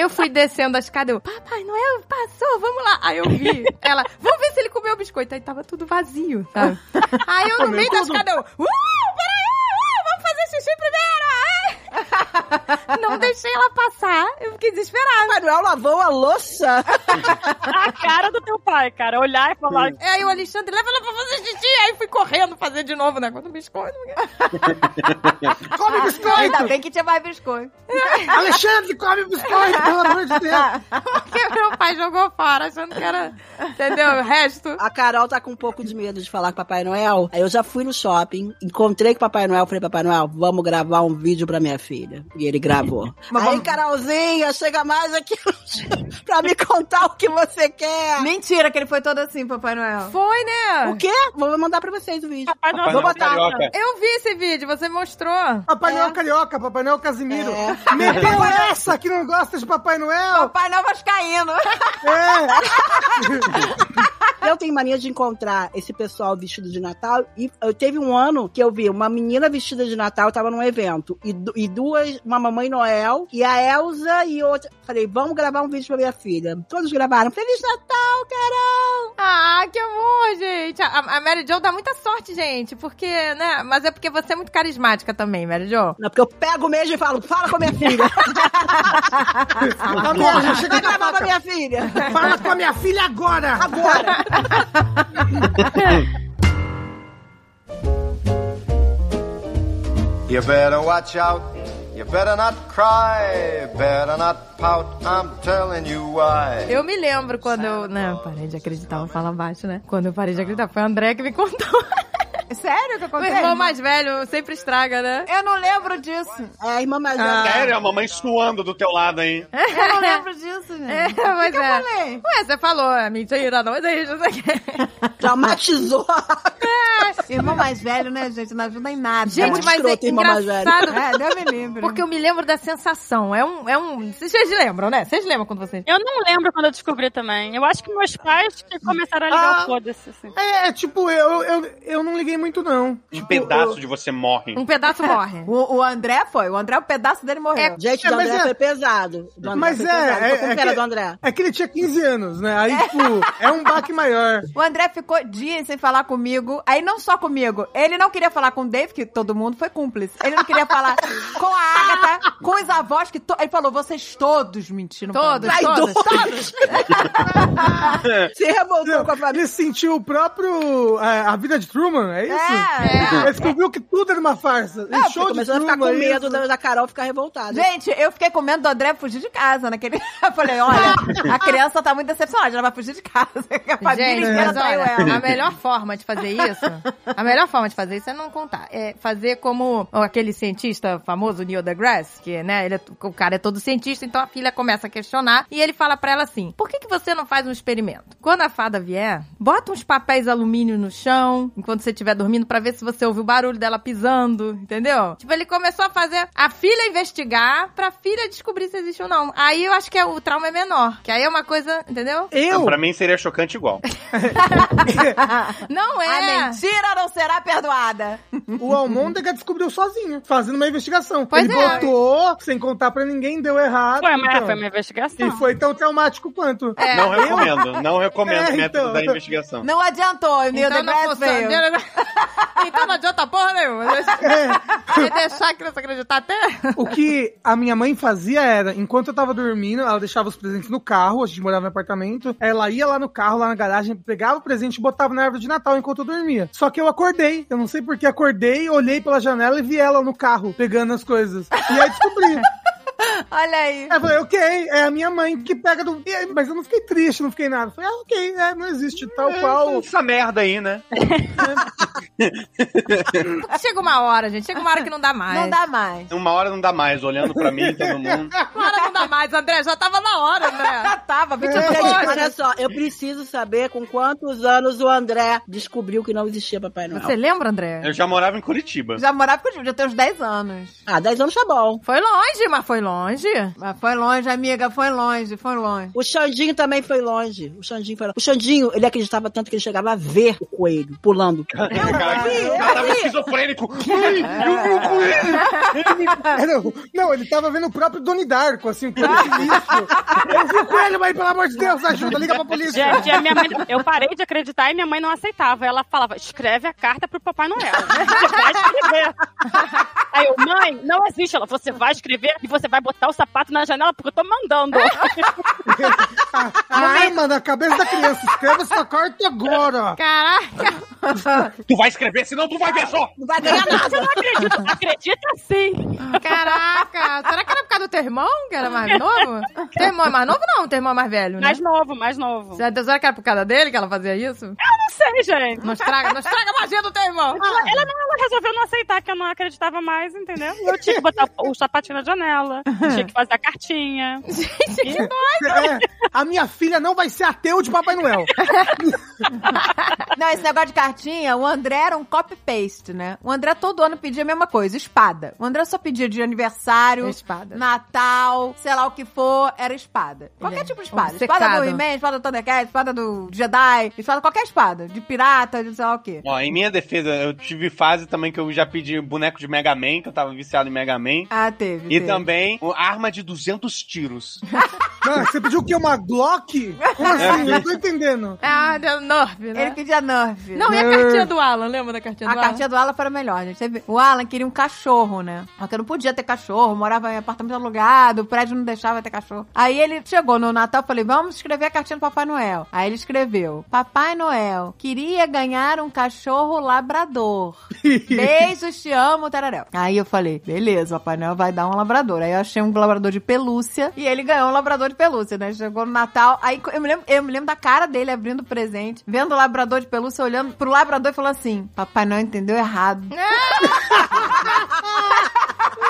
eu fui descendo a escada, eu, Papai Noel passou, vamos lá. Aí eu vi ela, vamos ver se ele comeu o biscoito. Aí tava tudo vazio, sabe? Aí eu no meio da escada, eu, uh, peraí, uh, vamos fazer xixi primeiro. Ai." Não deixei ela passar, eu fiquei desesperada. Papai Noel lavou a louça. A cara do teu pai, cara. Olhar e falar. E aí o Alexandre, leva ela pra fazer xixi. Aí fui correndo fazer de novo o negócio do biscoito. Come Ainda biscoito! bem que tinha mais biscoito. Alexandre, come biscoito, pelo amor de Deus! Porque meu pai jogou fora, achando que era, entendeu? O resto. A Carol tá com um pouco de medo de falar com o Papai Noel. Aí eu já fui no shopping, encontrei com o Papai Noel, falei, Papai Noel, vamos gravar um vídeo pra minha filha. E ele gravou. Aí, Carolzinha, chega mais aqui pra me contar o que você quer. Mentira que ele foi todo assim, Papai Noel. Foi, né? O quê? Vou mandar pra vocês o vídeo. Papai Noel Noel botar. carioca. Eu vi esse vídeo, você mostrou. Papai É. Noel Carioca, Papai Noel Casimiro. É. Meteu essa que não gosta de Papai Noel. Papai Noel vascaíno. É. Eu tenho mania de encontrar esse pessoal vestido de Natal. E eu teve um ano que eu vi uma menina vestida de Natal, tava num evento. E, e duas, uma mamãe Noel e a Elsa e outra. Falei, vamos gravar um vídeo pra minha filha. Todos gravaram. Feliz Natal, Carol! Ah, que amor, gente. A, a Mary Jo dá muita sorte, gente. Porque, né? Mas é porque você é muito carismática também, Mary Jo. Não, porque eu pego mesmo e falo, fala com a minha filha. Amor, já chega Vai gravar pra faca. minha filha. Fala com a minha filha agora! Agora. You better watch out. You better not cry. Better not pout. I'm telling you why. Eu me lembro quando eu. Não, parei de acreditar, vou falar baixo, né? Quando eu parei de acreditar, foi o André que me contou. Sério que O aconteceu? irmão mais velho sempre estraga, né? Eu não lembro disso. É, a irmã mais Ah. velha. Sério, a mamãe suando do teu lado aí. Eu não lembro disso, É, gente. mas que eu é. falei? Ué, você falou, é mentira, não existe, não sei o quê. Traumatizou. Irmão mais velho, né, gente? Não ajuda em nada. Gente, muito mas é escroto, velho. engraçado. É, Deus me livre. Porque eu me lembro da sensação. É um. É um... Vocês lembram, né? Vocês lembram quando vocês. Eu não lembro quando eu descobri também. Eu acho que meus pais que começaram a ligar Ah. o foda-se, assim. É, tipo, eu, eu, eu não liguei muito, não. Um Tipo, pedaço de você morre. Um pedaço morre. O, o André foi. O André, o pedaço dele morreu. Gente, É, do André é- foi pesado. Do André Mas foi é, pesado. é, é que do André? É que ele tinha 15 anos, né? Aí, tipo, é um baque maior. O André ficou dias sem falar comigo. Aí não só comigo. Ele não queria falar com o Dave, que todo mundo foi cúmplice. Ele não queria falar com a Agatha, com os avós, que to... ele falou, vocês todos mentiram. Todos, mim." todos, todos. Se revoltou com a família. Ele sentiu o próprio. é, a vida de Truman, é isso? É, Ele descobriu que tudo era uma farsa. Não, show de começou a ficar com medo isso. da, da Carol ficar revoltada. Gente, eu fiquei com medo do André fugir de casa naquele. Eu falei, olha, a criança tá muito decepcionada, ela vai fugir de casa. A família Gente, inteira mas traiu olha, ela. a melhor forma de fazer isso, a melhor forma de fazer isso é não contar. É fazer como aquele cientista famoso, Neil deGrasse, que, né, ele é- o cara é todo cientista, então a filha começa a questionar e ele fala pra ela assim, por que que você não faz um experimento? Quando a fada vier, bota uns papéis alumínio no chão, enquanto você estiver estiver dormindo pra ver se você ouviu o barulho dela pisando, entendeu? Tipo, ele começou a fazer a filha investigar pra filha descobrir se existe ou não. Aí eu acho que é, o trauma é menor. Que aí é uma coisa, entendeu? Eu, Não, pra mim seria chocante igual. Não A é. mentira não será perdoada. o Almôndega descobriu sozinho, fazendo uma investigação. Pois Ele é. botou, sem contar pra ninguém, deu errado. Foi, uma, então. foi uma investigação. E foi tão traumático quanto. É. Não recomendo, não recomendo É, o método então. da investigação. Não adiantou, Neil Então não veio. Então não adianta porra nenhuma. Vai deixar a criança acreditar até. O que a minha mãe fazia era, enquanto eu tava dormindo, ela deixava os presentes no carro, a gente morava no apartamento, ela ia lá no carro, lá na garagem, pegava o presente e botava na árvore de Natal enquanto eu dormia. Só que eu acordei, eu não sei porque acordei, olhei pela janela e vi ela no carro, pegando as coisas. E aí descobri. Olha aí. Eu falei, ok, é a minha mãe que pega do. Mas eu não fiquei triste, não fiquei nada. Eu falei, ah, ok, é, não existe tal qual. Essa merda aí, né? Chega uma hora, gente. Chega uma hora que não dá mais. Não dá mais. Uma hora não dá mais, olhando pra mim, todo mundo. Uma hora não dá mais, André. Já tava na hora, André. Já tava, 22 Gente, horas. olha só, eu preciso saber com quantos anos o André descobriu que não existia Papai Noel. Você lembra, André? Eu já morava em Curitiba. Já morava com já tem uns 10 anos. Ah, 10 anos tá bom. Foi longe, mas foi longe. Mas foi longe, amiga, foi longe, foi longe. O Xandinho também foi longe. O Xandinho foi longe. O Xandinho, ele acreditava tanto que ele chegava a ver o coelho pulando. Caraca, o cara tava esquizofrênico. Ai, eu vi o coelho. É, não, não, ele tava vendo o próprio Doni Darko, assim, o coelho sinistro. Eu vi o coelho, mas pelo amor de Deus, ajuda, liga pra polícia. Gente, a minha mãe, eu parei de acreditar e minha mãe não aceitava. Ela falava, escreve a carta pro Papai Noel. Você vai escrever. Aí eu, mãe, não existe. Ela, você vai escrever e você vai botar o sapato na janela porque eu tô mandando. A arma na cabeça da criança, escreve essa carta agora. Caraca. Tu vai escrever, senão tu vai ver só. Não vai ganhar nada. Você não acredita? Acredita sim. Caraca. Será que era por causa do teu irmão, que era mais novo? Teu irmão é mais novo não? Teu irmão é mais velho, né? Mais novo, mais novo. Será será que era por causa dele que ela fazia isso? Não sei, gente. Não estraga, não estraga a magia do teu irmão. Ela, ela não, ela resolveu não aceitar que eu não acreditava mais, entendeu? Eu tinha que botar o sapatinho na janela, tinha que fazer a cartinha. É, a minha filha não vai ser ateu de Papai Noel. Não, esse negócio de cartinha, o André era um copy-paste, né? O André todo ano pedia a mesma coisa, espada. O André só pedia de aniversário, Espada. Natal, sei lá o que for, era espada. Qualquer é tipo de espada. obcecado. Espada do He-Man, espada do Thundercat, espada do Jedi, espada qualquer espada. De pirata, de sei lá o quê. Ó, em minha defesa, eu tive fase também que eu já pedi boneco de Mega Man, que eu tava viciado em Mega Man. Ah, teve. E teve. também uma arma de 200 tiros. Não, você pediu o quê? Uma Glock? Como assim? Não tô entendendo. Ah, deu Nerf, né? Ele pedia Nerf. Não, e a cartinha do Alan? Lembra da cartinha A do Alan? cartinha do Alan foi a melhor, gente. O Alan queria um cachorro, né? Só que não podia ter cachorro, morava em apartamento alugado, o prédio não deixava ter cachorro. Aí ele chegou no Natal e falei, vamos escrever a cartinha do Papai Noel. Aí ele escreveu, Papai Noel, queria ganhar um cachorro labrador. Beijos, te amo, tararéu. Aí eu falei, beleza, o Papai Noel vai dar um labrador. Aí eu achei um labrador de pelúcia e ele ganhou um labrador de pelúcia, né? Chegou no Natal, aí eu me lembro, eu me lembro da cara dele abrindo o presente, vendo o labrador de pelúcia, olhando pro labrador e falou assim, Papai Noel entendeu errado.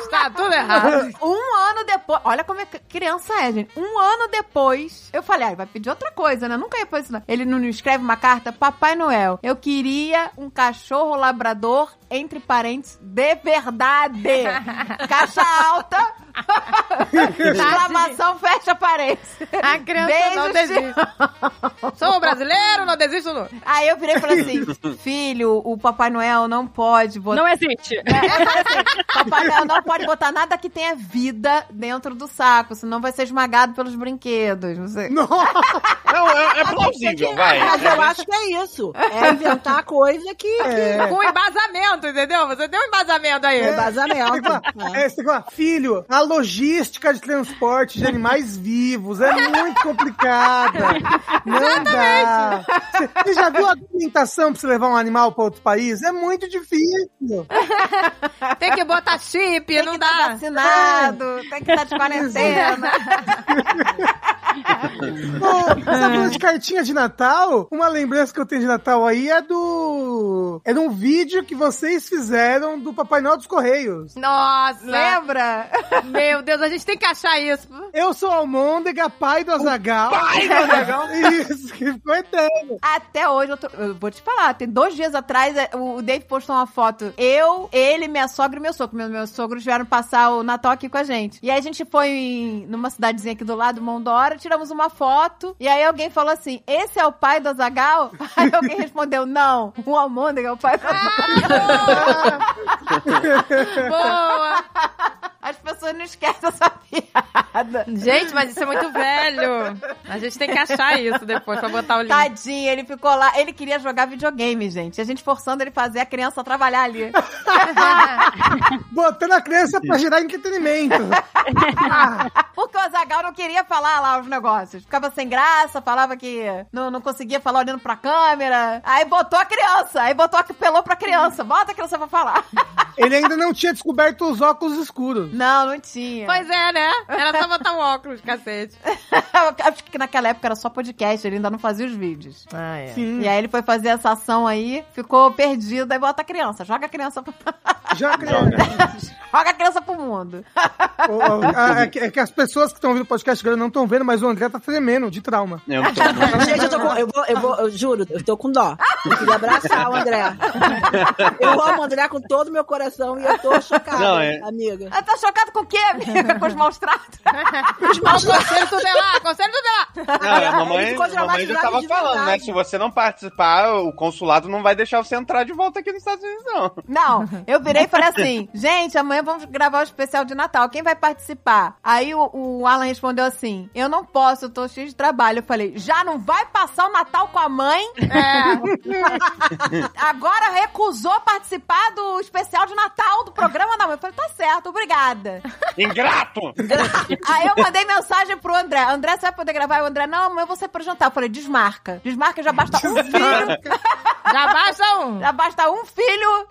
Está tudo errado. Um ano depois, olha como é que criança é, gente. Um ano depois, eu falei, ah, vai pedir outra coisa, né? Nunca ia fazer isso, não. Ele não escreve uma carta, Papai Noel, eu queria um cachorro labrador, entre parênteses, de verdade. Caixa alta. Exclamação, fecha parênteses. A criança não Beijos, desiste. Sou brasileiro, não desisto não. Aí eu virei e falei assim, filho, o Papai Noel não pode botar... Não existe. É, eu falei assim, Papai Noel não pode botar nada que tenha vida dentro do saco, senão vai ser esmagado pelos brinquedos. Não sei. Não, é, é plausível, vai. Mas eu acho que é isso. É inventar coisa que. É. Com embasamento, entendeu? Você tem um embasamento aí. que... Embasamento. É, filho, a logística de transporte de animais vivos é muito complicada. Não dá. Você, você já viu a documentação pra você levar um animal pra outro país? É muito difícil. Tem que botar chip, Tem não que dá. estar vacinado, tem que estar de quarentena. Bom, essa falando de cartinha de Natal, uma lembrança que eu tenho de Natal aí é do Noel. Era um vídeo que vocês fizeram do Papai Noel dos Correios. Nossa! Lembra? Meu Deus, a gente tem que achar isso. Eu sou Almôndega, pai do Azagal. Pai do Azaghal? Isso, que ficou eterno. Até hoje, eu, tô- eu vou te falar, tem dois dias atrás, é, o o Dave postou uma foto. Eu, ele, minha sogra e meu sogro. Meus, meus sogros vieram passar o Natal aqui com a gente. E aí a gente foi em- numa cidadezinha aqui do lado, Mondora, tiramos uma foto. E aí alguém falou assim: esse é o pai do Azagal? Aí alguém respondeu: não, o Almôndega é o pai do Azagal. Boa! As pessoas não esquecem essa piada. Gente, mas isso é muito velho. A gente tem que achar isso depois pra botar o link. Tadinho, ele ficou lá. Ele queria jogar videogame, gente. A gente forçando ele a fazer a criança trabalhar ali. Botando a criança pra gerar entretenimento. Porque o Azagal não queria falar lá os negócios. Ficava sem graça, falava que não, não conseguia falar olhando pra câmera. Aí botou a criança. Aí botou, apelou pra criança. Bota a criança pra falar. Ele ainda não tinha descoberto os óculos escuros. Não, não tinha. Pois é, né? Era só botar um óculos, cacete. Acho que naquela época era só podcast, ele ainda não fazia os vídeos. Ah, é. Sim. E aí ele foi fazer essa ação aí, ficou perdido, aí bota a criança, joga a criança pra... Já criança. joga a criança pro mundo. O- o- a- é, que, é que as pessoas que estão ouvindo o podcast agora não estão vendo, mas o André tá tremendo de trauma. Eu tô- Gente, eu, tô com, eu, vou, eu, vou, eu juro, eu tô com dó. Eu queria abraçar o André. Eu amo o André com todo o meu coração e eu tô chocada, Não, é- amiga. Ah, tá chocado com o quê, amiga? Com os maus tratos? Conselho tutelar, conselho tutelar. Não, a mamãe, a mamãe já tava falando, né? Se você não participar, o consulado não vai deixar você entrar de volta aqui nos Estados Unidos, não. Não, eu virei e falei assim, gente, amanhã vamos gravar o especial de Natal, quem vai participar? Aí o, o Alan respondeu assim, eu não posso, eu tô cheio de trabalho. Eu falei, já não vai passar o Natal com a mãe? É. Agora recusou participar do especial de Natal do programa da mãe. Eu falei, tá certo, obrigada. Ingrato! Aí eu mandei mensagem pro André, André, você vai poder gravar? O André, não, amanhã eu vou sair pro jantar. Eu falei, desmarca. Desmarca, já basta um filho. Já basta um. Já basta um filho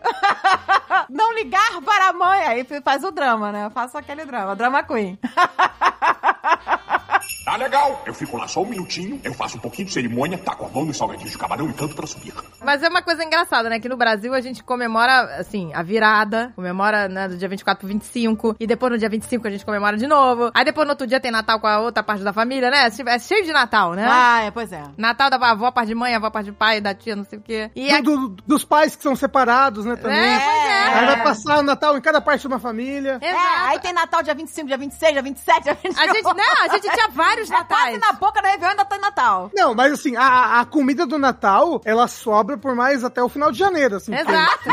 não ligar para a mãe. Aí faz o drama, né? Eu faço aquele drama, drama queen. Tá legal. Eu fico lá só um minutinho, eu faço um pouquinho de cerimônia, taco a mão nos salgadinhos de camarão e canto pra subir. Mas é uma coisa engraçada, né? Que no Brasil a gente comemora, assim, a virada. Comemora, né, do dia 24 pro 25. E depois no dia 25 a gente comemora de novo. Aí depois no outro dia tem Natal com a outra parte da família, né? É cheio de Natal, né? Ah, é, pois é. Natal da avó, parte de mãe, avó, parte de pai, da tia, não sei o quê. E Do- a... do- dos pais que são separados, né, também. É, pois é. Aí vai passar o Natal em cada parte de uma família. É, Exato. aí tem Natal dia 25, dia 26, dia 27, dia 28. A gente, não, a gente tinha vários É quase natais. na boca do Réveillon ainda tem Natal. Não, mas assim, a, a comida do Natal, ela sobra por mais até o final de janeiro, assim. Exato.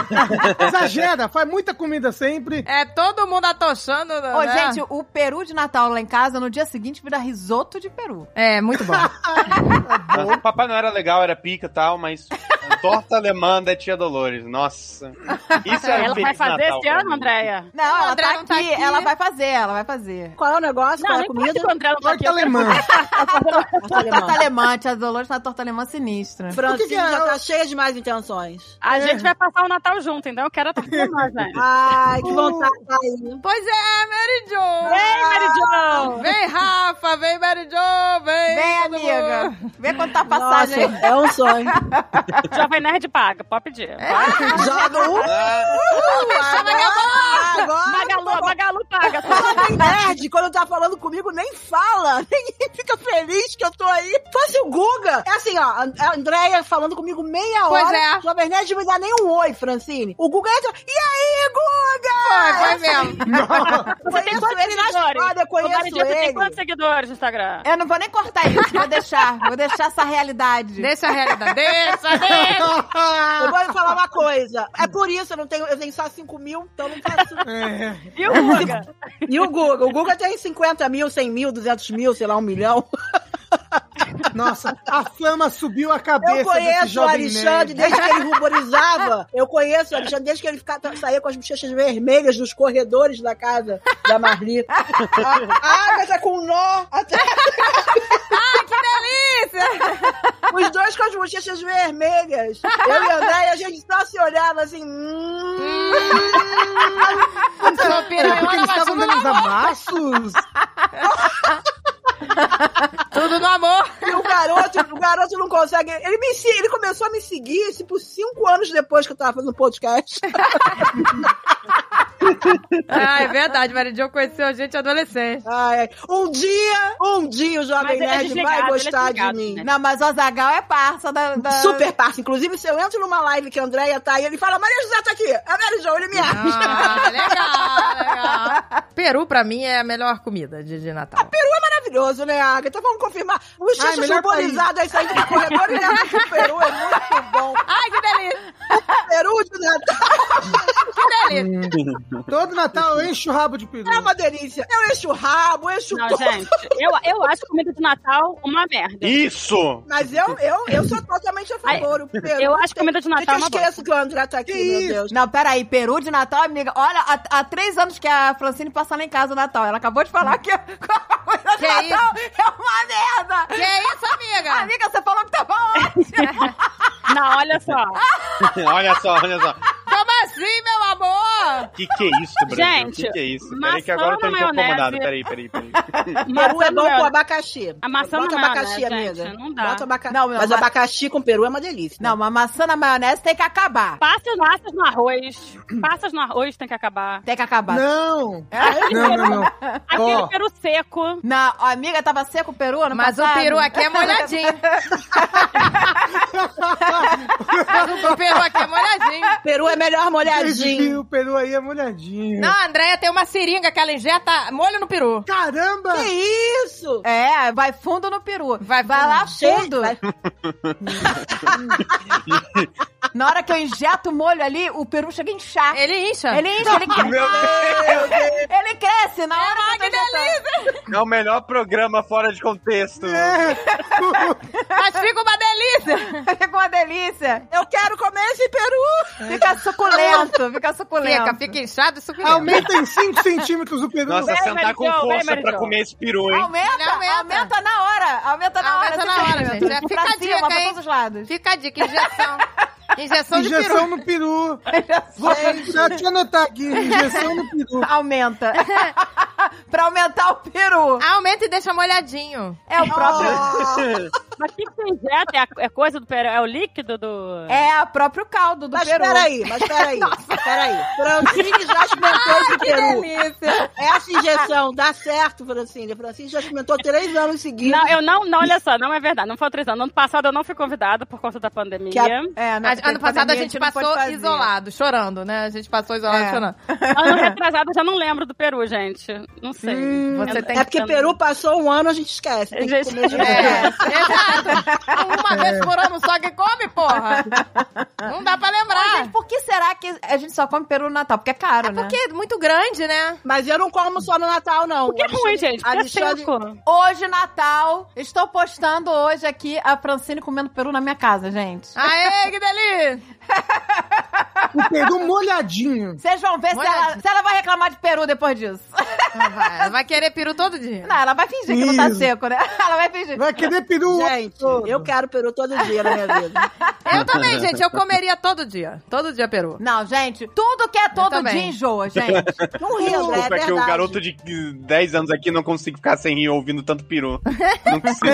Exagera, faz muita comida sempre. É todo mundo atochando. Ô, né? gente, o peru de Natal lá em casa, no dia seguinte, vira risoto de peru. É, muito bom. O Papai não era legal, era pica e tal, mas torta alemã da tia Dolores, nossa. Isso era Ela vai fazer Natal esse ano. Andréia? Não, ela André tá, não tá aqui, aqui. ela vai fazer, ela vai fazer. Qual é o negócio? Não, Qual é a comida? que o André não tá. Torta alemã. Torta alemã. tia Dolores na torta alemã sinistra. Francine que é? já tá cheia de mais intenções. A gente vai passar o Natal junto, então eu quero a torta alemã, gente. Ai, que vontade tá aí. pois é, Mary Jo. Vem, Mary Jo! Vem, Rafa, vem, Mary Jo, vem. Vem, amiga. mundo. Vê quanto tá a Nossa, passagem. aí. é um sonho. Jovem Nerd paga, pode pedir. Joga um. agora, agora, Magalu, Magalu paga. Falando em nerd, quando tá falando comigo, nem fala. Ninguém fica feliz que eu tô aí. Fosse o Guga. É assim, ó. A Andréia falando comigo meia Pois hora. é. Jovem Nerd me dá nem um oi, Francine. O Guga entra. E aí, Guga? Foi, foi mesmo. Você tem quantos ele seguidores? espada, eu conheço você tem ele. quantos seguidores no Instagram? Eu não vou nem cortar isso, vou deixar. Vou deixar essa realidade. Deixa a realidade. Deixa, deixa. Eu vou lhe falar uma coisa. É por isso, eu não tenho, eu tenho só 5 mil, então eu não faço. É. Viu, Guga? E o Guga? O Guga tem 50 mil, 100 mil, 200 mil, sei lá, um milhão. Nossa, a flama subiu a cabeça Eu desse conheço o Alexandre nerd. desde que ele ruborizava. Eu conheço o Alexandre desde que ele ficava, saía com as bochechas vermelhas nos corredores da casa da Marli. A, a Agatha com nó atrás. Delícia. Os dois com as bochechas vermelhas. Eu e a André, a gente só se olhava assim. Hum. Sopira, Porque eles estavam dando os amassos. Tudo no amor. E o garoto, o garoto não consegue. Ele, me, ele começou a me seguir, tipo, cinco anos depois que eu tava fazendo podcast. Ah, é verdade. Mary Jo conheceu a gente adolescente. Ai, ai. um dia, um dia o Jovem Mas é Nerd desligado, vai é gostar de desligado, mim. né? Não, mas o Zagal é parça da. da- Super parça. Inclusive, se eu entro numa live que a Andréia tá aí, ele fala, Maria José tá aqui. A Mary Jo, ele me acha. Ah, legal, legal. Peru, pra mim, é a melhor comida de, de Natal. Peru é maravilhoso, né, Agatha? Vamos confirmar. O Xixi melhor simbolizado aí saindo do corredor e leva pro Peru. É muito bom. Ai, que delícia. Peru de Natal Que delícia. Todo Natal eu encho o rabo de peru. é uma delícia. Eu encho o rabo, encho Não, tudo. gente, eu, eu acho comida de Natal uma merda. Isso! Mas eu, eu, eu sou totalmente a favor. O Peru eu acho comida de Natal Deixa eu uma esqueço que o André tá aqui, Que meu isso? Deus. Não, peraí, Peru de Natal, amiga. Olha, há, há três anos que a Francine passa lá em casa no Natal. Ela acabou de falar que a coisa de Que Natal é uma merda. Que isso, amiga? Amiga, você falou que tava ótimo. Não, olha só. olha só, olha só. Como assim, meu amor? Que que é isso, Brasil? Gente, que que é isso? Peraí que agora eu tô na incomodado. Peraí, peraí, peraí. Peru é bom Maçã com no- abacaxi. A maçã Bota na abacaxi, maionese, amiga. gente, não dá. Bota abacaxi. Não, não, mas mas- abacaxi com peru é uma delícia. Não, uma maçã na maionese tem que acabar. Passas, passas no arroz. Passas no arroz tem que acabar. Tem que acabar. Não! Aquele Não, peru, não, não. Aquele Ó. peru seco. Na, a amiga tava seco o peru ano Mas o peru aqui é molhadinho. Mas o peru aqui é molhadinho. Peru é melhor molhadinho. o peru aí é molhadinho. Não, a Andréia tem uma seringa que ela injeta molho no peru. Caramba! Que isso? É, vai fundo no peru. Vai vai lá fundo. vai- Na hora que eu injeto o molho ali, o peru chega a inchar. Ele incha. Ele incha, ele cresce. Meu Ele cresce na hora que eu injetando. É o melhor programa fora de contexto. É. Mas fica uma delícia. Fica uma delícia. Eu quero comer esse peru. Fica suculento, fica suculento. Fica, fica inchado e suculento. Aumenta em 5 centímetros o peru. Nossa, Vem, sentar com Marizão, vem, força pra comer esse peru, hein? Aumenta, aumenta. aumenta. na hora. Aumenta na Aumenta hora. na esse hora, gente. É, fica a cima, dica, pra hein? todos os lados. Fica a dica, injeção. Injeção de Injeção peru. no peru. Vou já te anotar aqui. Injeção no peru. Aumenta. pra aumentar o peru. Aumenta e deixa molhadinho. É o próprio... Mas o que que você injeta? É, a, é coisa do peru? É o líquido do... É o próprio caldo do Mas peru. peraí, mas peraí. Peraí. Francine já experimentou esse Que peru. delícia. Essa injeção dá certo, Francine. Francine já experimentou três anos seguidos. Não, eu não, não, olha só, não é verdade. Não foi três anos. Ano passado eu não fui convidada por conta da pandemia. Que a- É, A- ano passado a gente passou isolado, chorando, né? A gente passou isolado, É. chorando. Ano retrasado eu já não lembro do peru, gente. Não sei. você Eu- tem É porque Peru passou um ano, a gente esquece. Tem que Gente, comer de novo. É, exato. Uma vez por ano só que come, porra. Não dá pra Mas, lembrar. gente, por que será que a gente só come peru no Natal? Porque é caro, É né? porque é muito grande, né? Mas eu não como só no Natal, não. Porque é ruim, gente. Porque é Alexandre-. Hoje, Natal, estou postando hoje aqui a Francine comendo peru na minha casa, gente. Aê, que delícia! O peru molhadinho. Vocês vão ver se Olha- ela, se ela vai reclamar de peru depois disso. Não vai, ela vai querer peru todo dia. Não, ela vai fingir que não tá Isso. seco, né? Ela vai fingir. Vai querer peru o Gente, todo. eu quero Peru todo dia na minha vida. Eu também, gente. Eu comeria todo dia. Todo dia peru. Não, gente, tudo que é todo dia enjoa, gente. Não ri, André, é Desculpa, é que o verdade. garoto de 10 anos aqui não consigo ficar sem rir ouvindo tanto peru. Não consigo.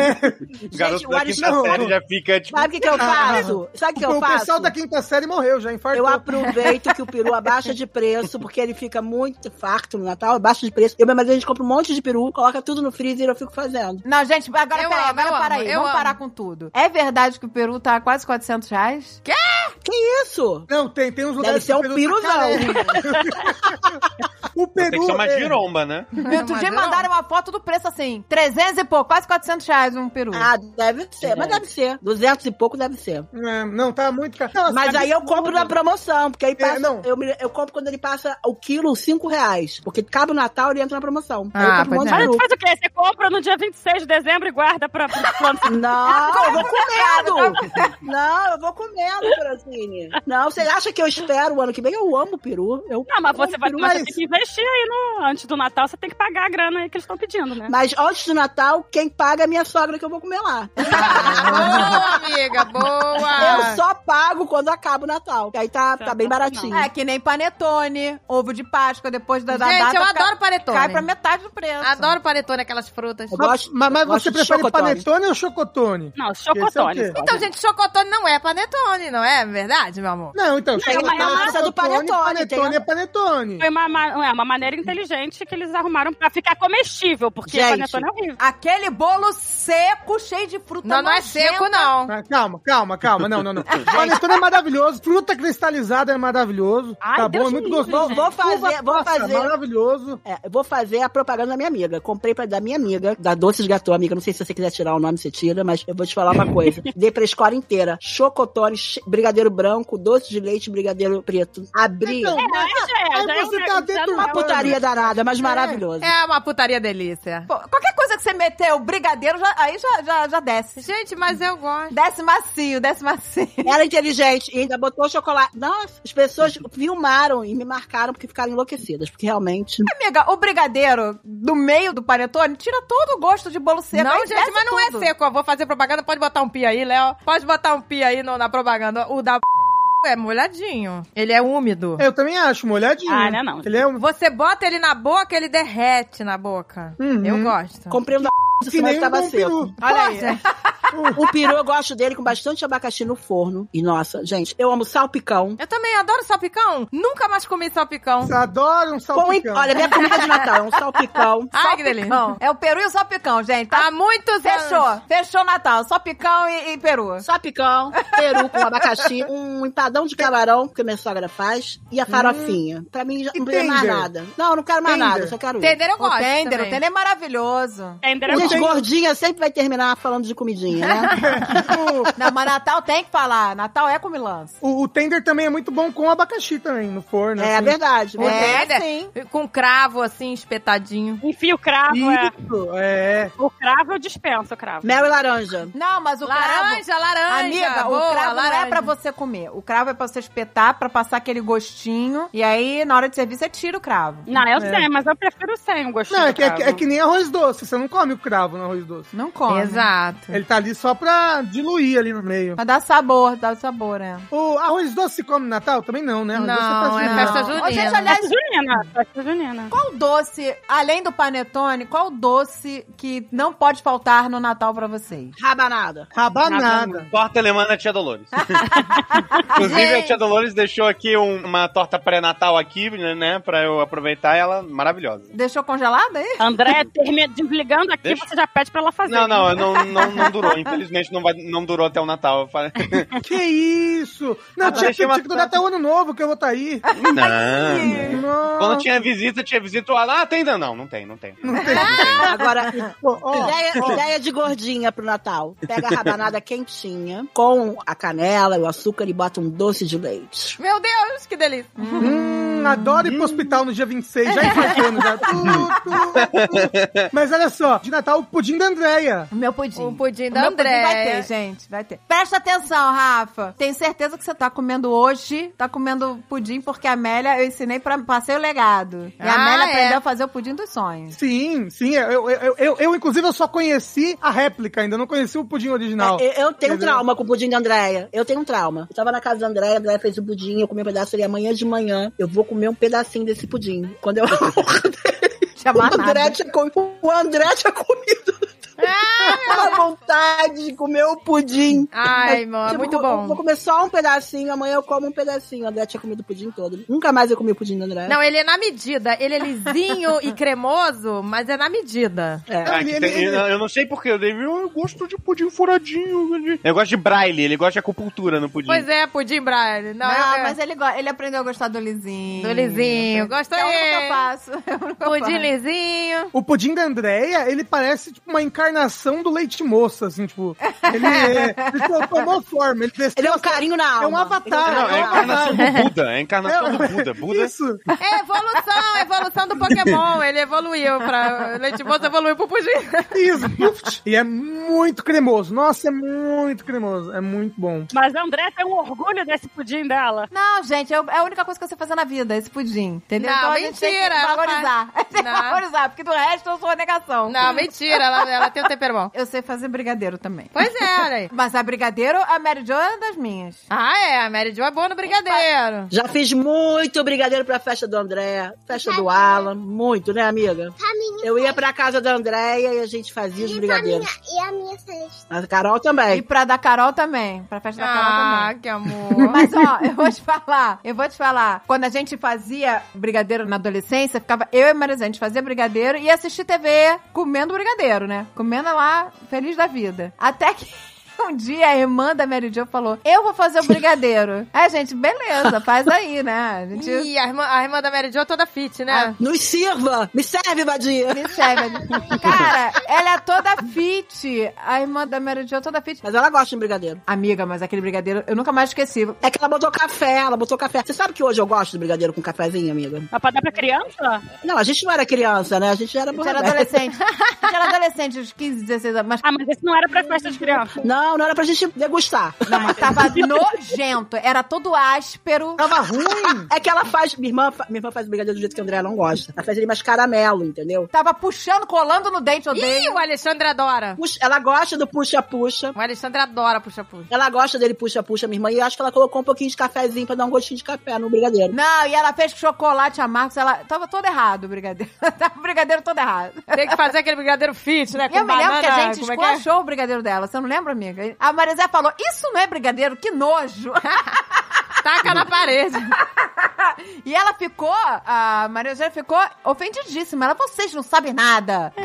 O garoto o da quinta série já fica, tipo... Sabe o que, que eu faço? Sabe o que eu o faço? pessoal da quinta série morreu, já infartou. Eu aproveito que o peru abaixa de preço, porque ele fica muito farto no Natal, abaixa de preço. Eu madrinha, a gente compra um monte de peru, coloca tudo no freezer e eu fico fazendo. Não, gente, agora Eu peraí, amo, agora eu para amo, aí. eu Vamos amo. parar com tudo. É verdade que o peru tá quase 400 reais? Que isso? Não, tem, tem uns Deve lugares ser um que o peru tá piruzão. O Tem peru... que ser uma é- giromba, né? Outro dia Mas mandaram uma foto do preço assim, 300 e pouco, quase 400 reais um peru. Ah, deve ser, mas deve ser. 200 e pouco deve ser. É, não, tá muito caro. Não, Mas aí eu compro na promoção, porque aí passa. não. eu, eu compro quando ele passa o quilo 5 reais. Porque cabe o Natal ele entra na promoção. aí Ah, eu compro um é. Mas faz o quê? Você compra no dia 26 de dezembro e guarda pra, pra quando você Não, eu vou comendo. Não, eu vou comendo, Francine. Não, você acha que eu espero o ano que vem? Eu amo peru. Eu Não, mas você vai peru, mas você tem que investir aí no, antes do Natal, você tem que pagar a grana aí que eles estão pedindo, né? Mas antes do Natal, quem paga é minha sogra que eu vou comer lá. Boa, amiga, boa. Eu só pago quando acaba o Natal. Que aí tá, tá bem baratinho. É que nem panetone, ovo de Páscoa, depois da, da Gente, data. eu fica- adoro panetone. Cai pra metade do preço. Adoro panetone, aquelas frutas. Eu gosto, mas mas eu você prefere chocotone. panetone ou chocotone? Não, é chocotone. só. Então, gente, chocotone não é panetone, não é verdade, meu amor? Não, então, mas é a massa do panetone, panetone tem- é panetone. Foi uma, ma- é, uma maneira inteligente que eles arrumaram pra ficar comestível, porque Gente. panetone é horrível. Aquele bolo seco, cheio de fruta Não, não é seco, não. Ah, Calma, calma, calma. Não, não, não. Panetone é maravilhoso. Fruta cristalizada é maravilhoso. Ai, tá Deus bom, é muito gostoso. Vou- vou fazer- Uva vou passa, fazer. Maravilhoso. É, vou fazer a propaganda da minha amiga. Comprei pra da minha amiga, da Doces Gatô, amiga. Não sei se você quiser tirar o nome, você tira, mas eu vou te falar uma coisa. Dei pra escola inteira. Chocotone, brigadeiro branco, doce de leite, brigadeiro preto. Abri. Então, é, Aí já é você tá dentro é uma putaria danada, mas maravilhoso. É uma putaria delícia. Pô, qualquer coisa que você meter o brigadeiro, já- aí já, já, já desce. Gente, mas eu gosto. Desce macio, desce macio. Era inteligente e ainda botou chocolate. Nossa, as pessoas filmaram e me marcaram porque ficaram enlouquecidas. Porque realmente. Amiga, o brigadeiro do meio do panetone tira todo o gosto de bolo seco. Não, gente, mas não tudo. é seco. Eu vou fazer propaganda, pode botar um pi aí, Léo. Pode botar um pi aí no- na propaganda. O da é molhadinho. Ele é úmido. Eu também acho, molhadinho. Ah, não é não. Ele é um... Você bota ele na boca, ele derrete na boca. Uhum. Eu gosto. Comprei um da que mas nem um seco. peru. Olha aí. O peru eu gosto dele com bastante abacaxi no forno. E nossa, gente, eu amo salpicão. Eu também adoro salpicão. Nunca mais comi salpicão. Você adora um Com, salpicão. olha, minha comida de Natal é um salpicão. Ai, que delícia. Não, é o peru e o salpicão, gente. Tá? Há muitos Fechou. anos. Fechou Natal. Só picão e, e peru. Salpicão, peru com abacaxi, um empadão de camarão que minha sogra faz e a farofinha. Pra mim já não precisa mais tender? nada. Não, não quero mais Tender? nada, só quero isso. Tender eu O gosto tender, o tender é maravilhoso. Tender é Gente, gordinha sempre vai terminar falando de comidinha, né? Não, mas Natal tem que falar. Natal é comilança. O, o tender também é muito bom com abacaxi também, no forno. é assim. verdade. O. É, tender, sim. Com cravo, assim, espetadinho. Enfia o cravo, é. Isso, é. O cravo eu dispenso o cravo. Mel e laranja. Não, mas o cravo... Laranja, laranja. Amiga, boa, o cravo não é laranja. pra você comer. O cravo é pra você espetar, pra passar aquele gostinho. E aí, na hora de servir, você tira o cravo. Não, eu É. sei, mas eu prefiro sem o gostinho Não, é que, é, que- é que nem arroz doce. Você não come o cravo no arroz doce. Não come. Exato. Ele tá ali só pra diluir ali no meio. Pra dar sabor, dar sabor, é. O arroz doce se come no Natal? Também não, né? Arroz doce Não, é festa Não. junina. Ô, gente, aliás, Festa junina, festa junina. qual doce, além do panetone, qual doce que não pode faltar no Natal pra vocês? Rabanada. Rabanada. Torta alemã da Tia Dolores. Inclusive, a Tia Dolores deixou aqui um- uma torta pré-natal aqui, né, pra eu aproveitar ela, maravilhosa. Deixou congelada aí? André, termina desligando aqui, você já pede pra ela fazer. Não, não, não, não, não durou. Infelizmente, não, vai, não durou até o Natal. Eu falei, Que isso? Não, Ah, tinha, que durar até o ano novo que eu vou estar aí. não. Não. Quando tinha visita, tinha visita. Ah, tem ainda? Não, não tem, não tem. Agora, Pô, ó, ideia, ideia de gordinha pro Natal. Pega a rabanada quentinha, com a canela e o açúcar e bota um doce de leite. Meu Deus, que delícia. Hum, adoro ir pro hospital no dia 26, já enfrentando já. Mas olha só, de Natal, o pudim da Andréia. O meu pudim. O pudim da meu pudim André. vai ter, gente, vai ter. Presta atenção, Rafa. Tenho certeza que você tá comendo hoje, tá comendo pudim, porque a Amélia, eu ensinei pra passei o legado. E a Ah, Amélia é. aprendeu a fazer o pudim dos sonhos. Sim, sim, eu, eu, eu, eu, inclusive, eu só conheci a réplica, ainda não conheci o pudim original. É, eu, eu tenho Entendeu? trauma com o pudim da Andréia. Eu tenho um trauma. Eu tava na casa da Andréia, a Andréia fez o pudim, eu comi um pedaço ali amanhã de manhã. Eu vou comer um pedacinho desse pudim. Quando eu. O, André nada. tinha comido, o André tinha comido. Aquela vontade de comer o pudim. Ai, mano, Tipo, muito eu Vou bom. comer só um pedacinho, amanhã eu como um pedacinho. O André tinha comido o pudim todo. Nunca mais eu comi o pudim do André. Não, ele é na medida. Ele é lisinho e cremoso, mas é na medida. É. Ah, que tem- eu, eu não sei porquê, eu, gosto de pudim furadinho. Eu gosto de braille, ele gosta de acupuntura no pudim. Pois é, pudim Brian. Não, Não, eu- mas ele, ele aprendeu a gostar do lisinho. Do lisinho. Gosto É o único que eu aí. faço. É o que eu Pudim faço. lisinho. O pudim da Andréia, ele parece tipo uma encarnação do leite moça, assim, tipo. Ele, é, ele tomou forma, ele desceu. Ele é um carinho na alma. É um avatar. Não, é a encarnação do Buda, é a encarnação do Buda. Buda Isso. É evolução, evolução do Pokémon. Ele evoluiu pra. Leite moço evoluiu pro pudim. Isso. E é muito cremoso. Nossa, é muito cremoso. É muito bom. Mas a André tem um orgulho desse pudim dela. Não, gente, eu- é a única coisa que eu sei fazer na vida, esse pudim. Entendeu? Não, então a gente tem que mentira, valorizar. Tem que valorizar, porque do resto eu sou a negação. Não, mentira. Ela, ela tem um tempero bom. Eu sei fazer brigadeiro também. Pois é, olha aí. Mas a brigadeiro, a Mary Jo é das minhas. Ah, é. A Mary Jo é boa no brigadeiro. Já fiz muito brigadeiro pra festa do André, festa do Alan, muito, né, amiga? Eu ia pra casa da Andréia e a gente fazia os e brigadeiros. e a minha Celeste. A Carol E também. pra da Carol também. Pra festa da Carol Ah, também. que amor. Mas ó, eu vou te falar, eu vou te falar. Quando a gente fazia brigadeiro na adolescência, ficava eu e a Marizane, a gente fazia brigadeiro e assistia TV comendo brigadeiro, né? Comendo lá, feliz da vida. Até que um dia a irmã da Mary Jo falou: Eu vou fazer o brigadeiro. Aí, gente, beleza, faz aí, né? A gente. Ih, a irmã, a irmã da Mary Jo é toda fit, né? Nos sirva! Me serve, Badia! Me serve. Cara, ela é toda fit. A irmã da Mary Jo é toda fit. Mas ela gosta de brigadeiro. Amiga, mas aquele brigadeiro eu nunca mais esqueci. É que ela botou café, ela botou café. Você sabe que hoje eu gosto de brigadeiro com cafezinho, amiga? Mas pra dar pra criança? Não, a gente não era criança, né? A gente era A gente era adolescente. A gente era adolescente, uns 15, 16 anos. Mas Ah, mas esse não era pra festa de criança. Não, não era pra gente degustar. Não, mas tava nojento. Era todo áspero. Tava ruim. É que ela faz. Minha irmã, minha irmã faz brigadeiro do jeito que a André não gosta. Ela faz ele mais caramelo, entendeu? Tava puxando, colando no dente, Ih, odeio. o Alexandre adora. Puxa- ela gosta do puxa-puxa. O Alexandre adora puxa-puxa. Ela gosta dele puxa-puxa, minha irmã. E eu acho que ela colocou um pouquinho de cafezinho pra dar um gostinho de café no brigadeiro. Não, e ela fez com chocolate amargo. Ela tava todo errado o brigadeiro. tava o brigadeiro todo errado. Tem que fazer aquele brigadeiro fit, né? E eu me lembro que a gente como é que é? esculachou o brigadeiro dela. Você não lembra, amiga? A Marizé falou, isso não é brigadeiro, que nojo. Taca na parede. e ela ficou, a Marizé ficou ofendidíssima. Ela, vocês não sabem nada.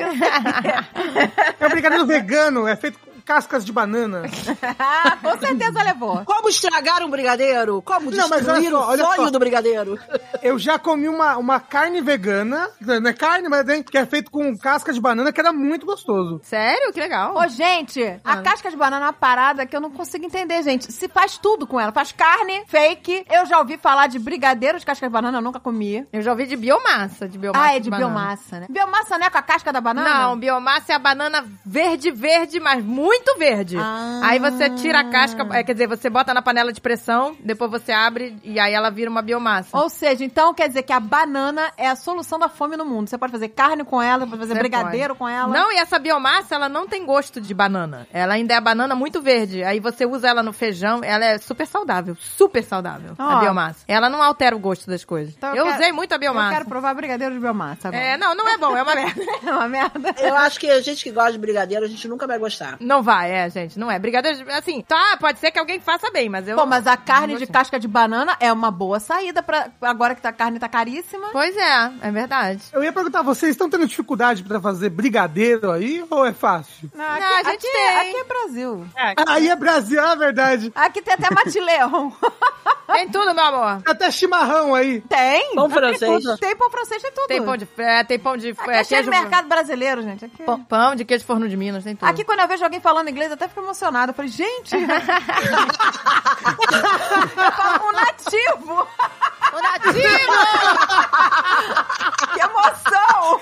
É um brigadeiro vegano, é feito com cascas de banana. Ah, com certeza levou. Como estragar um brigadeiro? Como Não, mas olha destruir só, o olha sonho só. do brigadeiro? Eu já comi uma, uma carne vegana, não é carne, mas é, que é feito com casca de banana, que era muito gostoso. Sério? Que legal. Ô, gente, a Ah. casca de banana é uma parada que eu não consigo entender, gente. Se faz tudo com ela. Faz carne, fake. Eu já ouvi falar de brigadeiro de casca de banana, eu nunca comi. Eu já ouvi de biomassa. De biomassa ah, é de banana. biomassa, né? Biomassa não é com a casca da banana? Não, biomassa é a banana verde, verde, mas muito verde. Ah. Aí você tira a casca, é, quer dizer, você bota na panela de pressão, depois você abre e aí ela vira uma biomassa. Ou seja, então quer dizer que a banana é a solução da fome no mundo. Você pode fazer carne com ela, pode fazer Você brigadeiro pode. com ela. Não, e essa biomassa, ela não tem gosto de banana. Ela ainda é a banana muito verde. Aí você usa ela no feijão, ela é super saudável. Super saudável, Ó. a biomassa. Ela não altera o gosto das coisas. Então eu quero- usei muito a biomassa. Eu quero provar brigadeiro de biomassa agora. É, não, não é bom, é uma merda. É uma merda. Eu acho que a gente que gosta de brigadeiro, a gente nunca vai gostar. Não vai, é, gente, não é. Brigadeiro, assim, tá, pode ser que alguém faça bem, mas eu... Pô, mas a carne não de casca de banana é uma boa saída pra agora que a carne tá caríssima. Pois é, é verdade. Eu ia perguntar, vocês estão tendo dificuldade pra fazer brigadeiro aí ou é fácil? Não, a gente aqui, tem. aqui é Brasil. É, Aí é Brasil, é verdade. Aqui tem até matileão. Tem tudo, meu amor. Até chimarrão aí. tem? Pão francês. Tem pão francês, tem tudo. Tem pão de fé, tem pão de Aqui é, é cheio de queijo. mercado brasileiro, gente. Aqui, Pão, pão de queijo forno de Minas, tem tudo. aqui quando eu vejo alguém falando inglês, eu até fico emocionada. Eu falei, gente... eu falo um nativo. O nativo! Que emoção.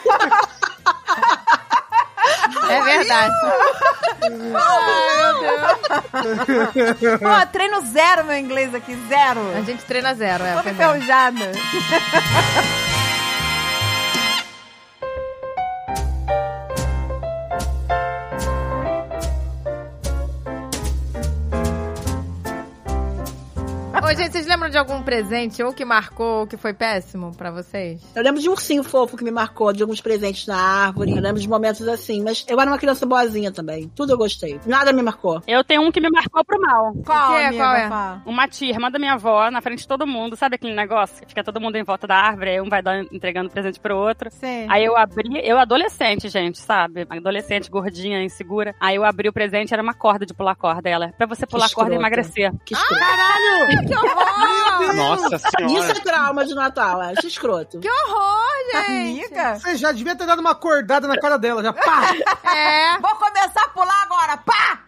é verdade. Ai, meu Deus. Pô, treino zero meu inglês aqui, zero. A gente treina zero, é. Pois é. enferrujada. Ô, gente, vocês lembram de algum presente ou que marcou ou que foi péssimo pra vocês? Eu lembro de um ursinho fofo que me marcou, de alguns presentes na árvore. Eu lembro de momentos assim, mas eu era uma criança boazinha também. Tudo eu gostei. Nada me marcou. Eu tenho um que me marcou pro mal. Qual, que é? amiga? Qual é? Fala. Uma tia, irmã da minha avó, na frente de todo mundo. Sabe aquele negócio? que Fica todo mundo em volta da árvore, aí um vai dar, entregando presente pro outro. Sim. Aí eu abri, eu adolescente, gente, sabe? Adolescente, gordinha, insegura. Aí eu abri o presente, era uma corda de pular corda. Ela, pra você pular corda e emagrecer. Que escroto. Que Nossa Isso senhora. é trauma de Natal, é. Acho escroto. Que horror, gente! Amiga. Você já devia ter dado uma acordada na cara dela, já pá! É, Vou começar a pular agora, pá!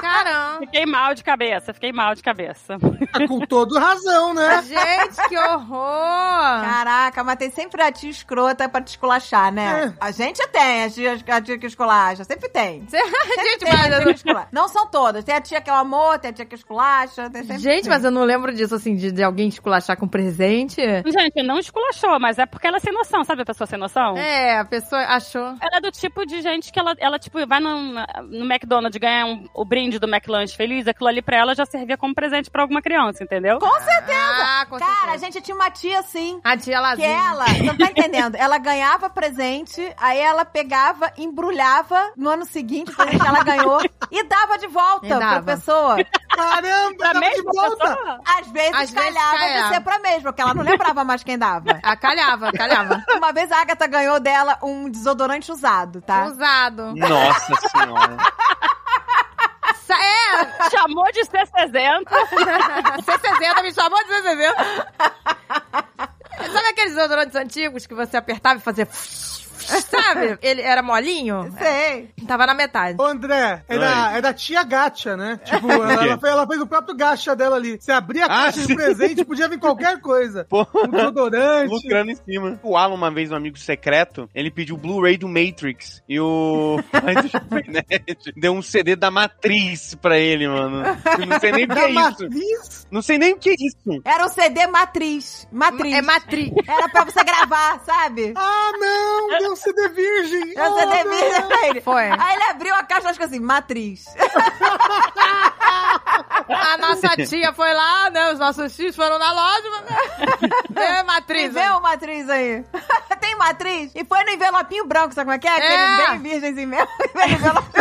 Caramba. Fiquei mal de cabeça, fiquei mal de cabeça. Tá com toda razão, né? Gente, que horror! Caraca, mas tem sempre a tia escrota pra te esculachar, né? A gente tem, a tia, a tia que esculacha, sempre tem. Gente, Tem a mas tia eu que não... esculacha. Não são todas. Tem a tia que é o amor, tem a tia que esculacha, tem sempre Gente, tem. mas eu não lembro disso, assim, de, de alguém esculachar com presente. Gente, não esculachou, mas é porque ela é sem noção, sabe a pessoa sem noção? É, a pessoa achou. Ela é do tipo de gente que ela, ela tipo, vai no, no McDonald's ganhar um- o brinde do McLanche feliz, aquilo ali pra ela já servia como presente pra alguma criança, entendeu? Com certeza! Ah, com Cara, a certeza. gente tinha uma tia assim. A tia Que Lazinha. ela, você não tá entendendo, ela ganhava presente, aí ela pegava, embrulhava no ano seguinte, o presente que ela ganhou, e dava de volta E pra dava. pessoa. Caramba, Pra tava de mesma volta. pessoa? Às vezes Às vezes calhava de calhava. ser pra mesma, porque ela não lembrava mais quem dava. Ah, calhava, calhava. Uma vez a Agatha ganhou dela um desodorante usado, tá? Usado. Nossa senhora. É, Chamou de C60. C60 me chamou de C60. Sabe aqueles desodorantes antigos que você apertava e fazia... Sabe? Ele era molinho? Sei. Tava na metade. Ô, André, é da, é da tia Gacha, né? Tipo, ela, ela fez, ela fez o próprio gacha dela ali. Você abria a Ah, caixa de sim. presente, podia vir qualquer coisa. Pô, Um desodorante. lucrando em cima. O Alan, uma vez, um amigo secreto, ele pediu o Blu-ray do Matrix. E o pai do Jovem Nerd deu um CD da Matriz pra ele, mano. Eu não sei nem o que é isso. matriz? Não sei nem o que é isso. Era um CD matriz. Matriz. É matriz. Era pra você gravar, sabe? Ah, não! Deu CD virgem! Era um Oh, CD não. virgem pra ele. Foi. Aí ele abriu a caixa, acho que assim, matriz. A nossa tia foi lá, né? Os nossos tios foram na loja. É, matriz. Vê o matriz aí. Tem matriz? E foi no envelopinho branco, sabe como é que é? Aquele É. bem virgenzinho mesmo.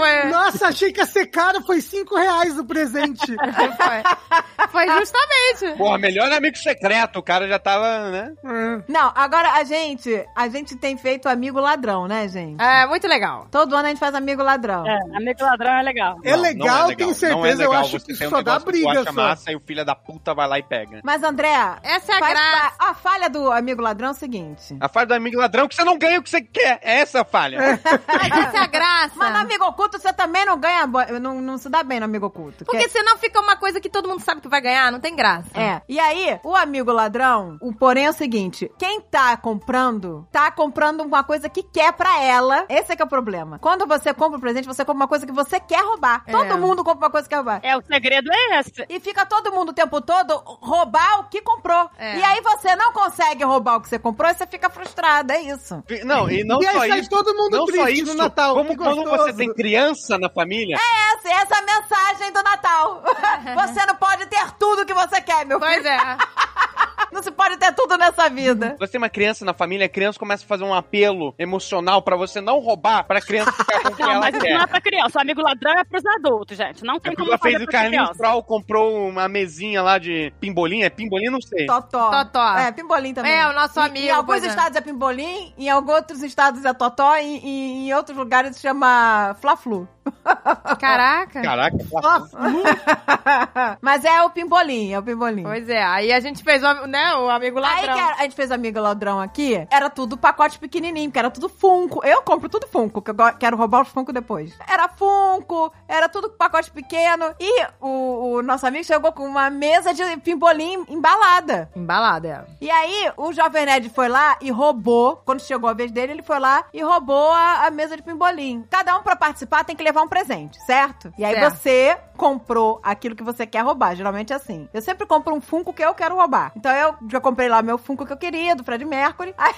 Foi, Nossa, achei que ia ser caro, foi 5 reais o presente. foi. Foi justamente. Porra, melhor amigo secreto. O cara já tava, né? É. Não, agora a gente, a gente tem feito amigo ladrão, né, gente? É, muito legal. Todo ano a gente faz amigo ladrão. É, amigo ladrão é legal. É Não, legal, não é tenho Não certeza, é eu legal acho você que tem um só dá briga só. massa e o filho da puta vai lá e pega. Mas, André, Essa é a graça. a falha do amigo ladrão é o seguinte. A falha do amigo ladrão é que você não ganha o que você quer. É essa a falha. Mas essa é a graça. Mas no amigo oculto você também não ganha, não, não se dá bem no amigo oculto. Porque que- senão fica uma coisa que todo mundo sabe que vai ganhar, não tem graça. É. E aí, o amigo ladrão, o porém é o seguinte: quem tá comprando, tá comprando uma coisa que quer pra ela. Esse é que é o problema. Quando você compra um presente, você compra uma coisa que você quer roubar. É. Todo mundo compra uma coisa que quer roubar. É, o segredo é esse. E fica todo mundo o tempo todo roubar o que comprou. É. E aí você não consegue roubar o que você comprou e você fica frustrado. É isso. Não, e não E aí só sai isso. todo mundo não só triste isso, no Natal, Como que quando você tem criança na família, Essa, essa é a mensagem do Natal. você não pode ter tudo que você quer, meu Pois filho. é. Não se pode ter tudo nessa vida. você tem uma criança na família, a criança começa a fazer um apelo emocional pra você não roubar, pra criança ficar com Não, ela mas isso não é pra criança. O amigo ladrão é pros adultos, gente. Não tem como fazer fez o Carlinhos. Troll, comprou uma mesinha lá de pimbolim. É pimbolim? Não sei. Totó. Totó. É, pimbolim também. É, o nosso Em- amigo, Em, alguns é. estados é pimbolim, em alguns outros estados é totó e, e em outros lugares se chama fla-flu. Caraca. Caraca, Mas é o pimbolim, é o pimbolim. Pois é, aí a gente fez o, né, o amigo Aí ladrão. que era- a gente fez amigo ladrão aqui, era tudo pacote pequenininho, porque era tudo Funko. Eu compro tudo Funko, que eu quero roubar os Funko depois. Era Funko, era tudo pacote pequeno. E o, o nosso amigo chegou com uma mesa de pimbolim embalada. Embalada, é. E aí, o Jovem Nerd foi lá e roubou. Quando chegou a vez dele, ele foi lá e roubou a, a mesa de pimbolim. Cada um, pra participar, tem que levar um presente, certo? E aí Certo. você comprou aquilo que você quer roubar. Geralmente é assim. Eu sempre compro um Funko que eu quero roubar. Então eu já comprei lá meu Funko que eu queria, do Fred Mercury. Aí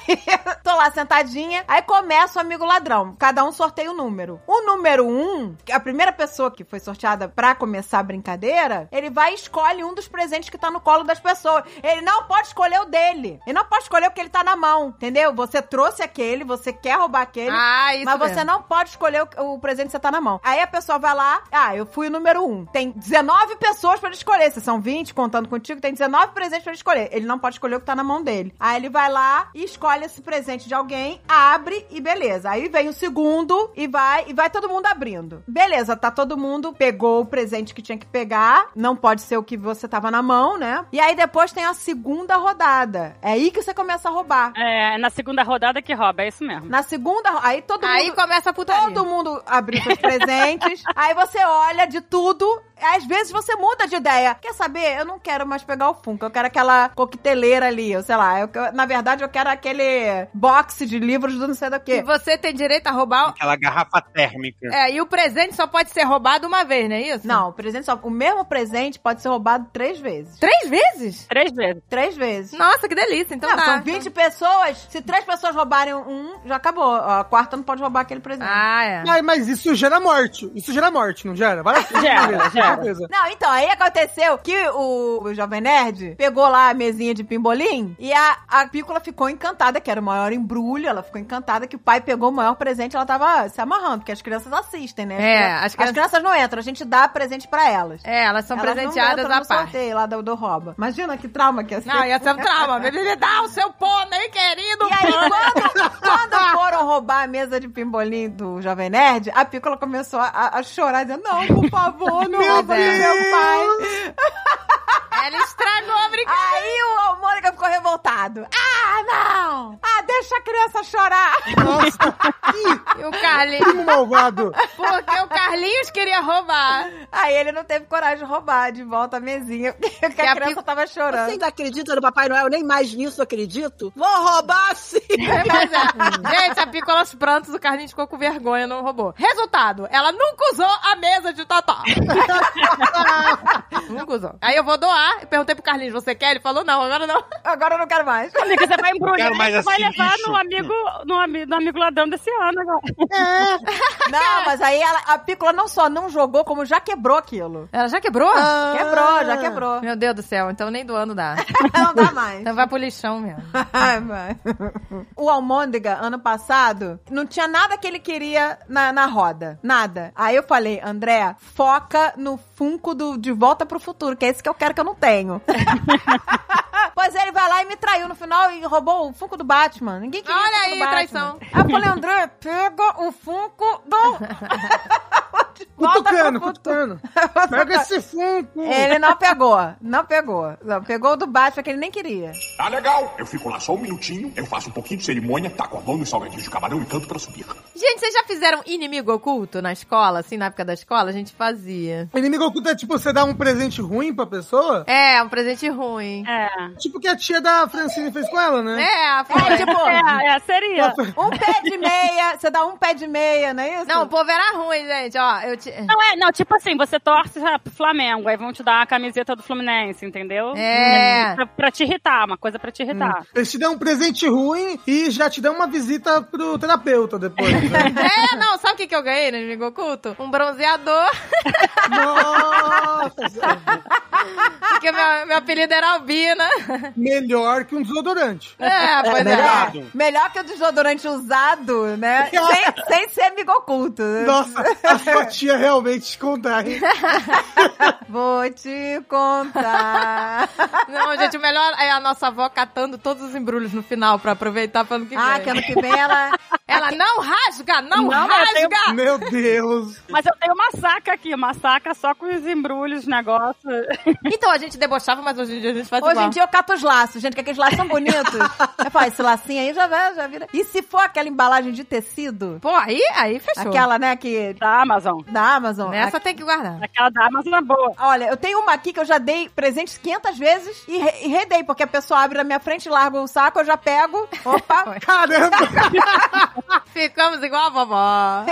tô lá sentadinha. Aí começa o amigo ladrão. Cada um sorteia um número. O número um, a primeira pessoa que foi sorteada pra começar a brincadeira, ele vai e escolhe um dos presentes que tá no colo das pessoas. Ele não pode escolher o dele. Ele não pode escolher o que ele tá na mão. Entendeu? Você trouxe aquele, você quer roubar aquele. Ah, isso Mas você mesmo. não pode escolher o, o presente que você tá na mão. Aí a pessoa vai lá, ah, eu fui o número um. Tem 19 pessoas pra ele escolher. Se são 20, contando contigo, tem 19 presentes pra ele escolher. Ele não pode escolher o que tá na mão dele. Aí ele vai lá e escolhe esse presente de alguém, abre e beleza. Aí vem o segundo e vai e vai todo mundo abrindo. Beleza, tá todo mundo pegou o presente que tinha que pegar, não pode ser o que você tava na mão, né? E aí depois tem a segunda rodada. É aí que você começa a roubar. É, na segunda rodada que rouba, é isso mesmo. Na segunda, aí todo Aí mundo começa a putaria. Todo mundo abriu seus presentes. aí você olha de tudo. Às vezes você muda de ideia. Quer saber? Eu não quero mais pegar o Funko. Eu quero aquela coqueteleira ali. Eu sei lá. eu- eu- na verdade, eu quero aquele box de livros do não sei do E que. você tem direito a roubar. Aquela garrafa térmica. É, e o presente só pode ser roubado uma vez, não é isso? Não, o presente só. O mesmo presente pode ser roubado três vezes. Três vezes? Três vezes. Três vezes. Nossa, que delícia. Então Não, tá. são 20 pessoas. Se três pessoas roubarem um, já acabou. A quarta não pode roubar aquele presente. Ah, é. Mas, mas isso gera morte. Isso gera morte, não gera? Vai Gera, gera. Não, então, aí aconteceu que o, o Jovem Nerd pegou lá a mesinha de pimbolim e a, a Pícola ficou encantada, que era o maior embrulho, ela ficou encantada que o pai pegou o maior presente ela tava se amarrando, porque as crianças assistem, né? As É, crianças- as as crianças- crianças não entram, a gente dá presente pra elas. É, elas são Elas presenteadas não entram à no parte. sorteio lá do, do rouba. Imagina que trauma que ia ser. Não, ia ser um trauma. Me, me dá o seu pônei, querido. E aí, quando, quando foram roubar a mesa de pimbolim do Jovem Nerd, a Pícola começou a, a chorar, dizendo, não, por favor, não Meu rouba meu pai. Ela estragou a brincadeira. Aí o Mônica ficou revoltado. Ah, não! Ah, deixa a criança chorar. Nossa, E o Carlinhos... primo malvado. Porque o Carlinhos queria roubar. Aí ele não teve coragem de roubar de volta a mesinha, porque Que a a criança tava Você chorando. ainda acredita no Papai Noel? Nem mais nisso acredito. Vou roubar sim! Mas é. Gente, a Piccola aos prantos, o Carlinhos ficou com vergonha, não roubou. Resultado, ela nunca usou a mesa de Totó. nunca usou. Aí eu vou doar, perguntei pro Carlinhos, você quer? Ele falou, não, agora não. Agora eu não quero mais. Amiga, você vai embrulhar Quero mais e vai levar no amigo, no, ami- no amigo ladrão desse ano agora. Não, mas aí ela, a Pícola não só não jogou, como já quebrou aquilo. Ela já quebrou? Quebrou, já quebrou. Meu Deus do céu, então nem doando dá. Não dá mais. Então vai pro lixão mesmo. Ai, vai. O Almôndega, ano passado, não tinha nada que ele queria na, na roda. Nada. Aí eu falei, André, foca no Funko do De Volta pro Futuro, que é esse que eu quero que eu não tenho. pois ele vai lá e me traiu no final e roubou o Funko do Batman. Ninguém queria o Olha Funko aí, do Batman. traição. Aí eu falei, André, pega o Funko do... Pro cutucano. Pega esse funko. Ele não pegou, não pegou. Não, pegou o do Batman que ele nem queria. Tá legal. Eu fico lá só um minutinho, eu faço um pouquinho de cerimônia, taco a mão nos salgadinhos de camarão e canto pra subir. Gente, vocês já fizeram inimigo oculto na escola? Assim, na época da escola, a gente fazia. Inimigo oculto é tipo você dar um presente ruim pra pessoa? É, um presente ruim. É. Tipo o que a tia da Francine fez com ela, né? É, foi. É, tipo, É, é, seria. um pé de meia, você dá um pé de meia, não é isso? Não, o povo era ruim, gente. Ó, eu te... Não, é, não, tipo assim, você torce pro Flamengo, aí vão te dar a camiseta do Fluminense, entendeu? É. Pra, pra te irritar, uma coisa pra te irritar. Eles te dão um presente ruim e já te dão uma visita pro terapeuta depois. Né? É, não, sabe o que, que eu ganhei no inimigo oculto? Um bronzeador. Nossa! Porque meu, meu apelido era Albina. Melhor que um desodorante. É, pois é. Melhor, melhor que o desodorante usado, né? sem, sem ser amigo oculto. Nossa, a sua tia realmente te contar, hein? Vou te contar. Não, gente, o melhor é a nossa avó catando todos os embrulhos no final pra aproveitar pro ano que vem. ah, que ano que vem ela. Ela não rasga, não, Não, eu tenho- rasga! Meu Deus. Mas eu tenho uma saca aqui, uma saca só com os embrulhos, negócio. Então, a gente debochava, mas hoje em dia a gente faz Hoje igual. em dia eu cato os laços, gente, que aqueles laços são bonitos. Eu falo, esse lacinho aí já, vai, já vira. E se for aquela embalagem de tecido? Pô, aí, aí fechou. Aquela, né, que. Da Amazon. Da Amazon. Essa tem que guardar. Aquela da Amazon é boa. Olha, eu tenho uma aqui que eu já dei presentes 500 vezes e, re- e redei, porque a pessoa abre na minha frente, larga o saco, eu já pego. Opa! Caramba! Ficamos igual a vovó.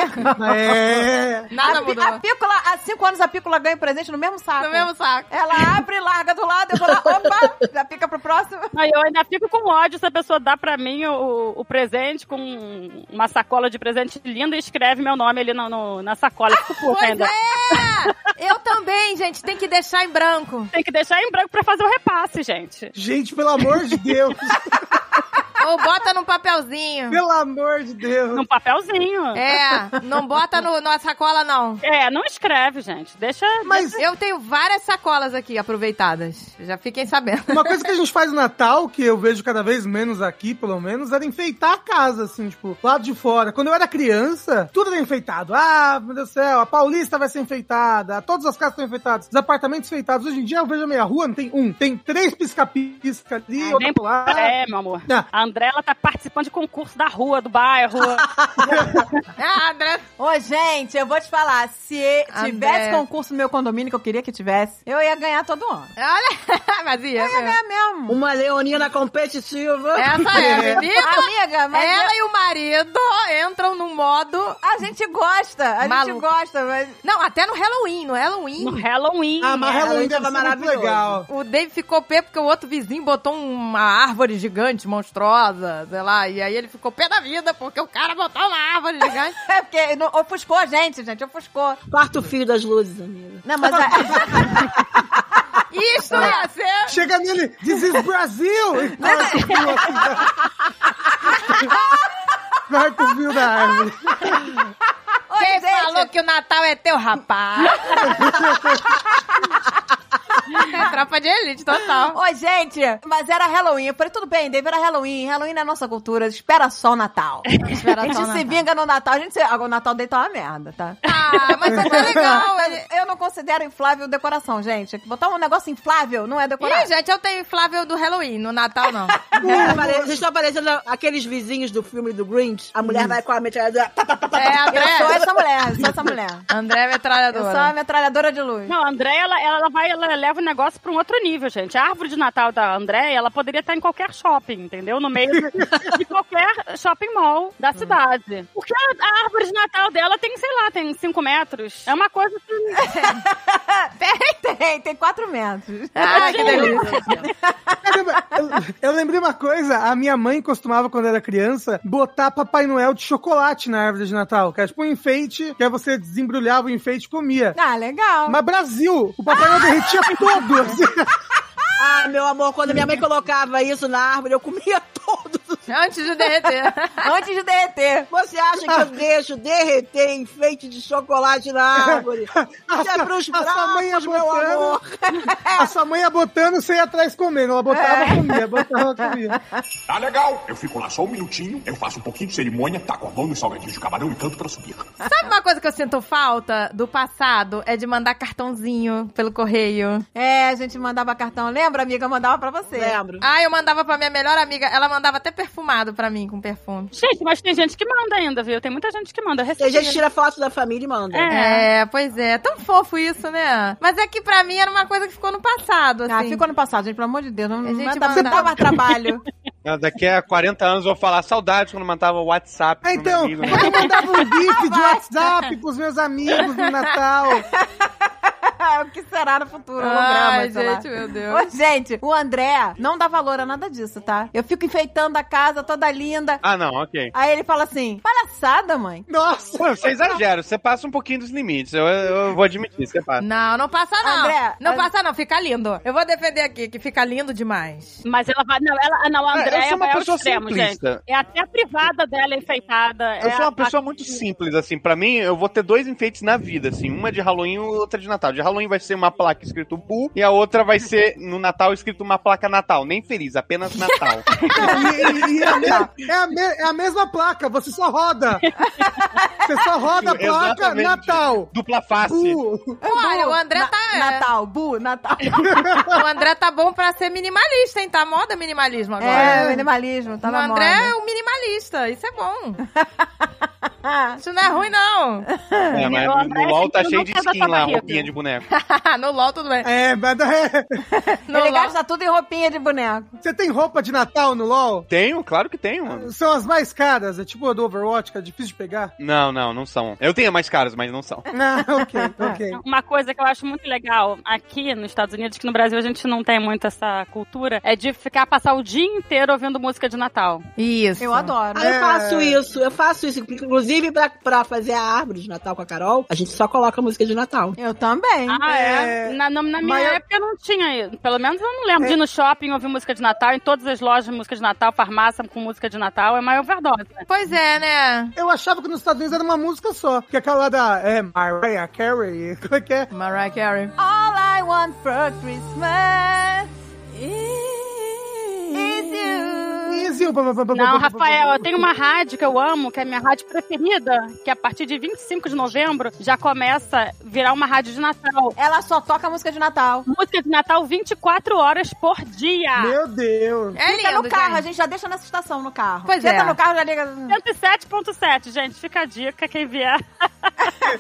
É. Nada a, mudou. a pícola, há cinco anos a pícola ganha presente no mesmo saco. No mesmo saco. Ela abre, larga do lado, eu vou lá, opa, já pica pro próximo. Aí eu ainda fico com ódio se a pessoa dá pra mim o, o presente com uma sacola de presente linda e escreve meu nome ali no, no- na sacola. Fico Pois ainda. é! Eu também, gente. Tem que deixar em branco. Tem que deixar em branco pra fazer o repasse, gente. Gente, pelo amor de Deus. ou bota num papelzinho. Pelo amor de Deus. Num papelzinho. É, não bota no, na sacola, não. É, não escreve, gente. Deixa. Mas Eu tenho várias sacolas aqui aproveitadas. Já fiquem sabendo. uma coisa que a gente faz no Natal, que eu vejo cada vez menos aqui, pelo menos, era enfeitar a casa, assim, tipo, lado de fora. Quando eu era criança, tudo era enfeitado. Ah, meu Deus do céu, a Paulista vai ser enfeitada, todas as casas estão enfeitadas, os apartamentos enfeitados. Hoje em dia eu vejo a minha rua, não tem um, tem três pisca-pisca ali, Ah, outro lá. É, meu amor. Ah. André, ela tá participando de concurso da rua, do bairro. Ah, André. Ô, gente, eu vou te falar, se tivesse André. concurso no meu condomínio, que eu queria que tivesse, eu ia ganhar todo ano. Olha, mas ia, Eu ia ganhar mesmo. Uma leonina competitiva. Essa é, menina. Amiga, mas Ela e o marido entram no modo. a gente gosta, a gente gosta, mas... Não, até no Halloween. No Halloween. No Halloween. Ah, mas É, Halloween tava muito maravilhoso. legal. O Dave ficou pé porque o outro vizinho botou uma árvore gigante, monstruosa, sei lá. E aí ele ficou pé da vida porque o cara botou uma árvore gigante. É porque não- ofuscou a gente, gente, ofuscou. Quarto fio das luzes, amiga. Não, mas... A... Isso ia ser. Chega nele, This is Brasil! E corta o fio assim da... Corta o fio da árvore. Quem gente. falou que o Natal é teu rapaz? é tropa de elite, total. Oi, gente, mas era Halloween. Eu falei, tudo bem, Dave, era Halloween. Halloween é a nossa cultura. Espera só o Natal. Espera A gente se Natal. vinga no Natal. A gente se... Agora o Natal dele tá uma merda, tá? Ah, mas é legal. Eu não considero inflável decoração, gente. Botar um negócio inflável não é decorar. Ih, gente, eu tenho inflável do Halloween, no Natal não. Vocês estão parecendo aqueles vizinhos do filme do Grinch. A mulher vai com a metralhadora. tá, tá, tá, tá, É, sou essa mulher, eu sou essa mulher. André é Eu metralhadora. sou a metralhadora de luz. Não, a André, ela, ela vai, ela leva o negócio pra um outro nível, gente. A árvore de Natal da André, ela poderia estar em qualquer shopping, entendeu? No meio de, de qualquer shopping mall da cidade. Porque a, a árvore de Natal dela tem, sei lá, tem 5 metros. É uma coisa que. Tem, tem, tem quatro metros. Ai, que delícia. Eu, eu lembrei uma coisa, a minha mãe costumava, quando era criança, botar Papai Noel de chocolate na árvore de Natal, que era tipo um enfeite, que aí você desembrulhava o enfeite e comia. Ah, legal. Mas Brasil, o Papai Noel derretia todo. assim. Ah, meu amor, quando minha mãe colocava isso na árvore, eu comia todos. Antes de derreter. Antes de derreter. Você acha que eu deixo derreter enfeite de chocolate na árvore? A Isso é sua- pros a sua mãe ia bravos, meu botando, amor. a sua mãe ia botando, você ia atrás comendo. Ela botava, comia, botava, comia. Tá legal. Eu fico lá só um minutinho, eu faço um pouquinho de cerimônia, taco a mão nos salgadinhos de camarão e canto pra subir. Sabe uma coisa que eu sinto falta do passado? É de mandar cartãozinho pelo correio. É, a gente mandava cartão. Lembra, amiga? Eu mandava pra você. Lembro. Ah, eu mandava pra minha melhor amiga. Ela mandava até perfumado pra mim, com perfume. Gente, mas tem gente que manda ainda, viu? Tem muita gente que manda. Tem gente que tira foto da família e manda. É. É, pois é. Tão fofo isso, né? Mas é que pra mim era uma coisa que ficou no passado, assim. Ah, ficou no passado, gente, pelo amor de Deus. Não, A gente não dá mandava. pra dar mais trabalho. Ah, Daqui a 40 anos eu vou falar saudade quando mandava WhatsApp. Ah, então, amigo, né? eu mandava um gif de WhatsApp pros meus amigos no Natal. o que será no futuro? Ai, Holograma, gente, meu Deus. Ô, gente, o André não dá valor a nada disso, tá? Eu fico enfeitando a casa toda linda. Ah, não, ok. Aí ele fala assim: palhaçada, mãe. Nossa! Pô, você exagera, você passa um pouquinho dos limites. Eu, eu vou admitir, você passa. Não, não passa não. André, não passa não, fica lindo. Eu vou defender aqui, que fica lindo demais. Mas ela vai. Não, ela, não a É, eu Andréia sou uma pessoa extremo, simplista. gente. É até a privada dela enfeitada. Eu é sou uma a- pessoa muito simples, assim. Pra mim, eu vou ter dois enfeites na vida, assim. Uma de Halloween e outra de Natal. De Halloween vai ser uma placa escrito Boo e a outra vai ser no Natal escrito uma placa Natal. Nem feliz, apenas Natal. E, e- e é, a me- é a me- é a mesma placa, você só roda. Você só roda a placa Exatamente. Natal. Dupla face. Uh, Olha, o André Na- tá... Natal, Bu, Natal. O André tá bom pra ser minimalista, hein? Tá moda minimalismo agora. É, minimalismo, tá o na André moda. é um minimalista, isso é bom. Isso não é ruim, não. É, mas O no, LOL tá cheio de skin lá, roupinha de boneco. no LOL tudo bem. é, mas é- No Ele LOL... gasta tudo em roupinha de boneco. você tem roupa de Natal no LoL? Tenho, claro que tenho, mano. São as mais caras, é tipo a do Overwatch, que é difícil de pegar. Não, não, não são. Eu tenho mais caros, mas não são. Ah, ok, ok. Uma coisa que eu acho muito legal aqui nos Estados Unidos, que no Brasil a gente não tem muito essa cultura, é de ficar passar o dia inteiro ouvindo música de Natal. Isso. Eu adoro. Ah, eu faço isso, eu faço isso. Inclusive, Inclusive, pra, pra fazer a árvore de Natal com a Carol, a gente só coloca música de Natal. Eu também. Ah, é? É, Na, na- na minha eu- época não tinha. isso. Pelo menos eu não lembro de ir no shopping ouvir música de Natal. Em todas as lojas, música de Natal, farmácia com música de Natal. É maior overdose. né? Pois é, né? Eu achava que nos Estados Unidos era uma música só. Que é aquela da é, Mariah Carey. Como é que é? Mariah Carey. All I want for Christmas is you. Não, Rafael, eu tenho uma rádio que eu amo, que é a minha rádio preferida, que a partir de 25 de novembro já começa a virar uma rádio de Natal. Ela só toca música de Natal. Música de Natal 24 horas por dia. Meu Deus. É Fica lindo, no carro, a gente. gente já deixa nessa estação no carro. Pois Senta é. no carro, já liga. 107.7, gente. Fica a dica, quem vier.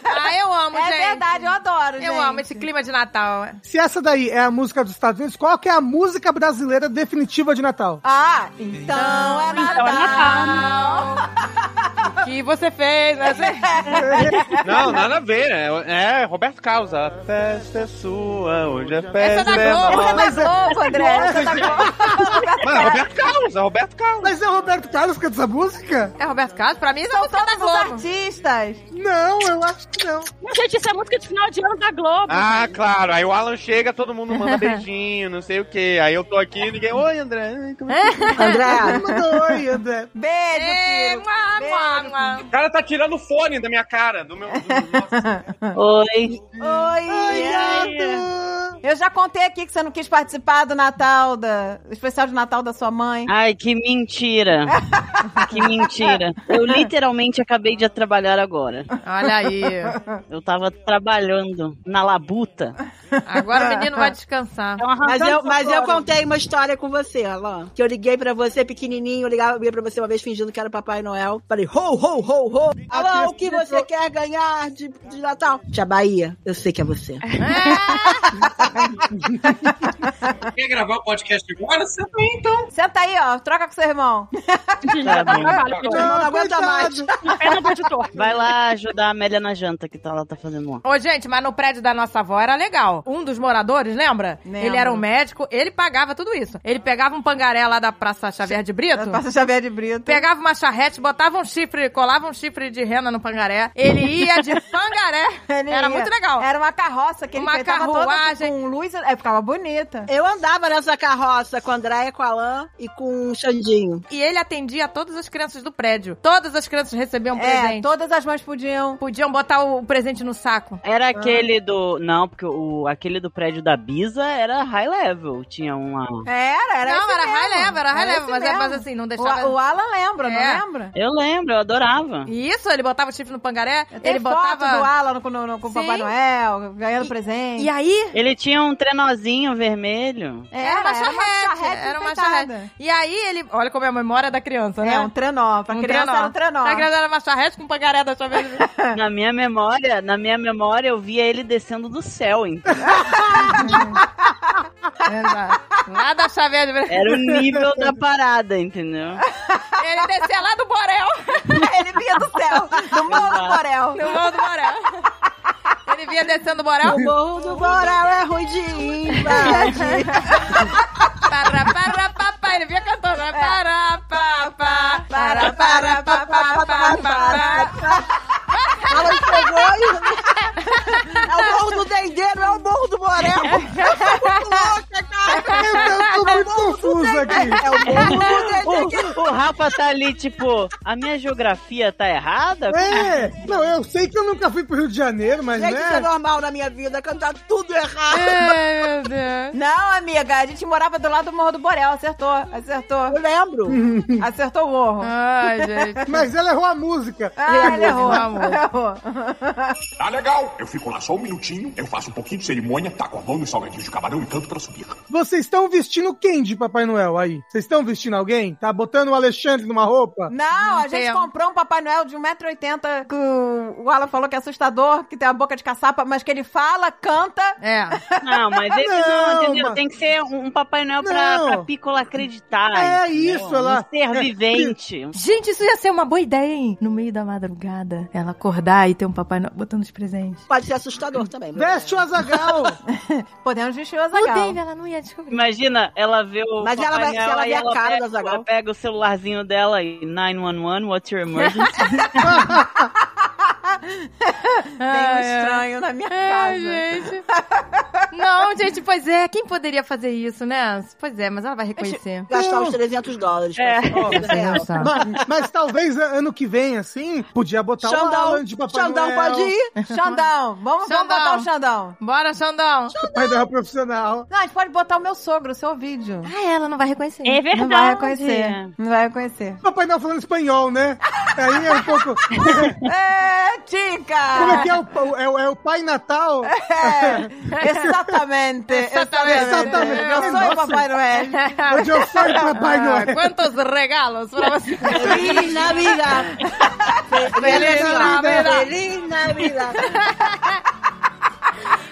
Ah, eu amo, É gente. verdade, eu adoro, gente. Eu amo esse clima de Natal. Se essa daí é a música dos Estados Unidos, qual que é a música brasileira definitiva de Natal? Ah, então é Natal. Então é Natal. que você fez, né? Não, nada a ver. É, é Roberto Carlos. A festa é sua, hoje a festa Essa é da Globo, Essa é nossa. da Globo, André. Essa é da Globo. Mas é Roberto Carlos, é Roberto Carlos. Mas é o Roberto Carlos que canta essa música? É Roberto Carlos? Pra mim, é São música da todos os Globo. artistas. Não, eu acho que não. Gente, isso é música de final de ano da Globo. Ah, claro. Aí o Alan chega, todo mundo manda beijinho, não sei o quê. Aí eu tô aqui, ninguém. Oi, André. Como é que- André, Manda oi, André. Beijo, É, filho. Beijo. O cara tá tirando o fone da minha cara, do meu. Do, nossa. Oi. Oi. Oi, gato. Eu já contei aqui que você não quis participar do Natal, da, do especial de Natal da sua mãe. Ai, que mentira. que mentira. Eu literalmente acabei de trabalhar agora. Olha aí. Eu tava trabalhando na labuta. Agora o menino vai descansar. É Mas eu, mas eu contei uma história com você, Alan. Que eu liguei pra você pequenininho, eu ligava, eu liguei pra você uma vez fingindo que era Papai Noel. Falei, ho, ho, ho, ho. Alan, o que você quer ganhar de, de Natal? Tia Bahia, eu sei que é você. Quer gravar o podcast agora? Senta aí, então. Senta aí, ó. Troca com seu irmão. Tá bom. trabalho, Não, não aguenta mais. Editor. Vai lá ajudar a Amélia na janta que tá, ela tá fazendo lá. Ô, gente, mas no prédio da nossa avó era legal. Um dos moradores, lembra? Lembro. Ele era um médico, ele pagava tudo isso. Ele pegava um pangaré lá da Praça Xavier de Brito, Passa Xavier de Brito. pegava uma charrete, botava um chifre, colava um chifre de rena no pangaré. Ele ia de pangaré. Ele era ia. muito legal. Era uma carroça que ele Uma toda carruagem. com luz. É, ficava bonita. Eu andava nessa carroça com a Andréia, com a Alan e com o Xandinho. E ele atendia todas as crianças do prédio. Todas as crianças recebiam É, presente. todas as mães podiam. Podiam botar o presente no saco. Era aquele do. Não, porque o, aquele do prédio da Bisa era high level. Tinha uma. Era, era não, esse era mesmo. high level, era high level, esse mas, é, mas assim, não deixava... O, o Alan lembra, É. não lembra? Eu lembro, eu adorava. Isso, ele botava o chifre no pangaré, ele botava... do Alan com, no- com o. Papai Noel, ganhando presente. E aí, Ele tinha um trenozinho vermelho. Era, uma charrete, era uma charrete. E aí ele. Olha como é a memória da criança, né? É, um trenó. Pra Um criança era um trenó. Pra criança era uma charrete com pangaré da chave. Na minha memória, na minha memória, eu via ele descendo do céu, entendeu? lá da chave de Era o nível da parada, entendeu? Ele descia lá do Borel. Ele vinha do céu, do morro do Borel. Do morro do Borel. Ele vinha descendo o Borel. O morro do Borel é ruim de invadir. Para, para, papá. Ele vinha cantando. Para, papá. Para, para, papá. Para, para. Ela chegou e... É o morro do Dendê, não é o morro do Borel. louca, cara. Eu tô muito confuso aqui. É o morro do Dendê. O, o Rafa tá ali, tipo, a minha geografia tá errada? É, não, eu sei que eu nunca fui pro Rio de Janeiro, mas Gente, isso é né? normal na minha vida, cantar tudo errado. Ai, meu Deus. Não, amiga, a gente morava do lado do Morro do Borel, acertou, acertou. Eu lembro. Acertou o morro. Ai, gente. Mas ela errou a música. Ah, ele errou. Amor. errou. Tá legal. Eu fico lá só um minutinho, eu faço um pouquinho de cerimônia, taco a mão nos salgadinhos de camarão e canto pra subir. Vocês estão vestindo quem de Papai Noel aí? Vocês estão vestindo alguém? Tá botando o Alexandre numa roupa? Não, a gente comprou um Papai Noel de 1,80m que o Alan falou que é assustador, que tem a boca de caçapa, mas que ele fala, canta. É. Não, mas ele não, Não, entendeu? mas- Tem que ser um Papai Noel pra, Não. pra Piccola acreditar. É isso, ela- Um ser vivente. Gente, isso ia ser uma boa ideia, hein? No meio da madrugada, ela acordar e ter um Papai Noel botando os presentes. Pode ser assustador também. Veste o Azagal. Podemos vestir o O Azaghal. Dave, ela não ia descobrir. Imagina, ela vê o Mas ela vai- ela vê a cara pega, do Azaghal. ela pega o celularzinho dela e 911, what's your emergency? Tem um estranho na minha Ai, casa. gente. Não, gente, pois é. Quem poderia fazer isso, né? Pois é, mas ela vai reconhecer. Gastar os 300 dólares. É. pra- Sem noção. mas, mas talvez ano que vem, assim, podia botar o Xandão, Alan de Papai Xandão Noel. pode ir. Xandão. Vamos, vamos Xandão. botar o Xandão. Bora, Xandão. Papai Noel profissional. Não, a gente pode botar o meu sogro, o seu vídeo. Ah, ela não vai reconhecer. É verdade. Não vai reconhecer. Não vai reconhecer. Papai Noel falando espanhol, né? Aí é um pouco... É, Tica! Como é que é o, é, o- é o Pai Natal? É, exatamente. Exatamente. Exatamente. Eu sou o. Papai Noel. Hoje eu sou o Papai Noel. quantos regalos pra você. Feliz Navidad. Feliz Navidad. Feliz Navidad.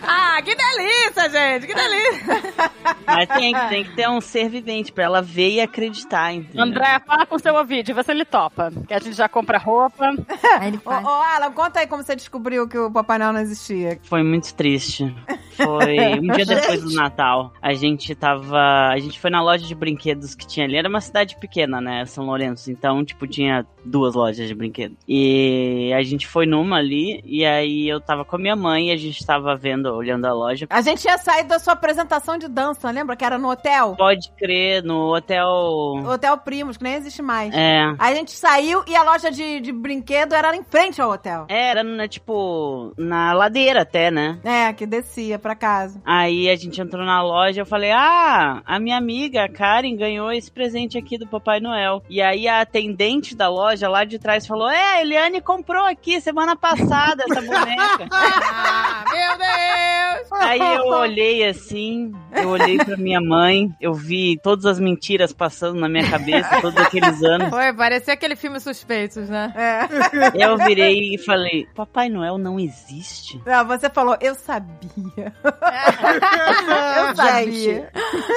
Ah, que delícia, gente. Que delícia. Mas tem, que- tem que ter um ser vivente pra ela ver e acreditar, entendeu? André, fala com o seu ouvido, vê se ele topa. Que a gente já compra roupa. Ô, Alan, conta aí como você descobriu que o Papai Noel não existia. Foi muito triste. Foi um dia depois do Natal. A gente tava. A gente foi na loja de brinquedos que tinha ali. Era uma cidade pequena, né? São Lourenço. Então, tipo, tinha duas lojas de brinquedos. E a gente foi numa ali. E aí eu tava com a minha mãe e a gente tava vendo, olhando a loja. A gente tinha saído da sua apresentação de dança, lembra? Que era no hotel? Pode crer, no hotel. Hotel Primos, que nem existe mais. É. Aí a gente saiu e a loja de, de brinquedo era em frente ao hotel. Era, né, tipo, na ladeira até, né? É, que descia pra casa. Aí a gente entrou na loja, eu falei, ah, a minha amiga, a Karen, ganhou esse presente aqui do Papai Noel. E aí a atendente da loja lá de trás falou, é, a Eliane comprou aqui semana passada essa boneca. Ah, meu Deus. aí eu olhei assim, eu olhei pra minha mãe, eu vi todas as mentiras passando na minha cabeça todos aqueles anos. Foi, parecia aquele filme Suspeitos, né? É. Eu virei e falei, Papai Noel não existe? Não, você falou, eu sabia. eu sabia.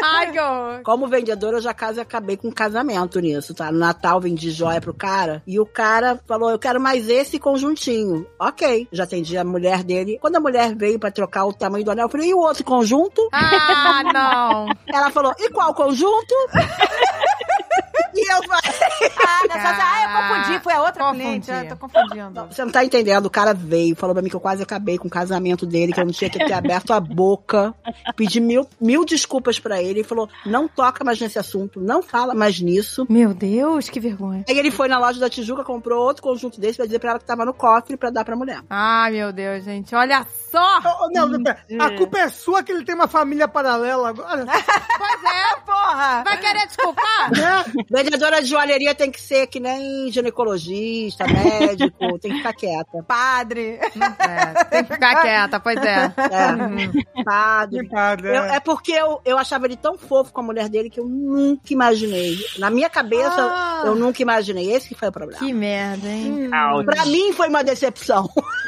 Ai, que horror. Como vendedora, eu já quase acabei com um casamento nisso, tá? No Natal vendi joia pro cara e o cara falou: Eu quero mais esse conjuntinho. Ok, já atendi a mulher dele. Quando a mulher veio pra trocar o tamanho do anel, eu falei: E o outro conjunto? Ah, não. Ela falou: E qual conjunto? e eu falei: Ah, nessa... ah, eu confundi, foi a outra Confundi. cliente. Ah, tô confundindo. Você não tá entendendo, o cara veio, falou pra mim que eu quase acabei com o casamento dele, que eu não tinha que ter aberto a boca. Pedi mil, mil desculpas pra ele. Ele falou: não toca mais nesse assunto, não fala mais nisso. Meu Deus, que vergonha. Aí ele foi na loja da Tijuca, comprou outro conjunto desse pra dizer pra ela que tava no cofre pra dar pra mulher. Ai, meu Deus, gente. Olha só. Oh, não, não, pera. a culpa é sua que ele tem uma família paralela agora. Pois é. Porra! Vai querer desculpar? né? Vendedora de joalheria tem que ser que nem ginecologista, médico, tem que ficar quieta. Padre. É, tem que ficar quieta, pois é. É, padre. Que padre, Eu- é. é porque eu, eu achava ele tão fofo com a mulher dele que eu nunca imaginei. Na minha cabeça, Ah. eu nunca imaginei. Esse que foi o problema. Que merda, hein? Ouch. Pra mim foi uma decepção.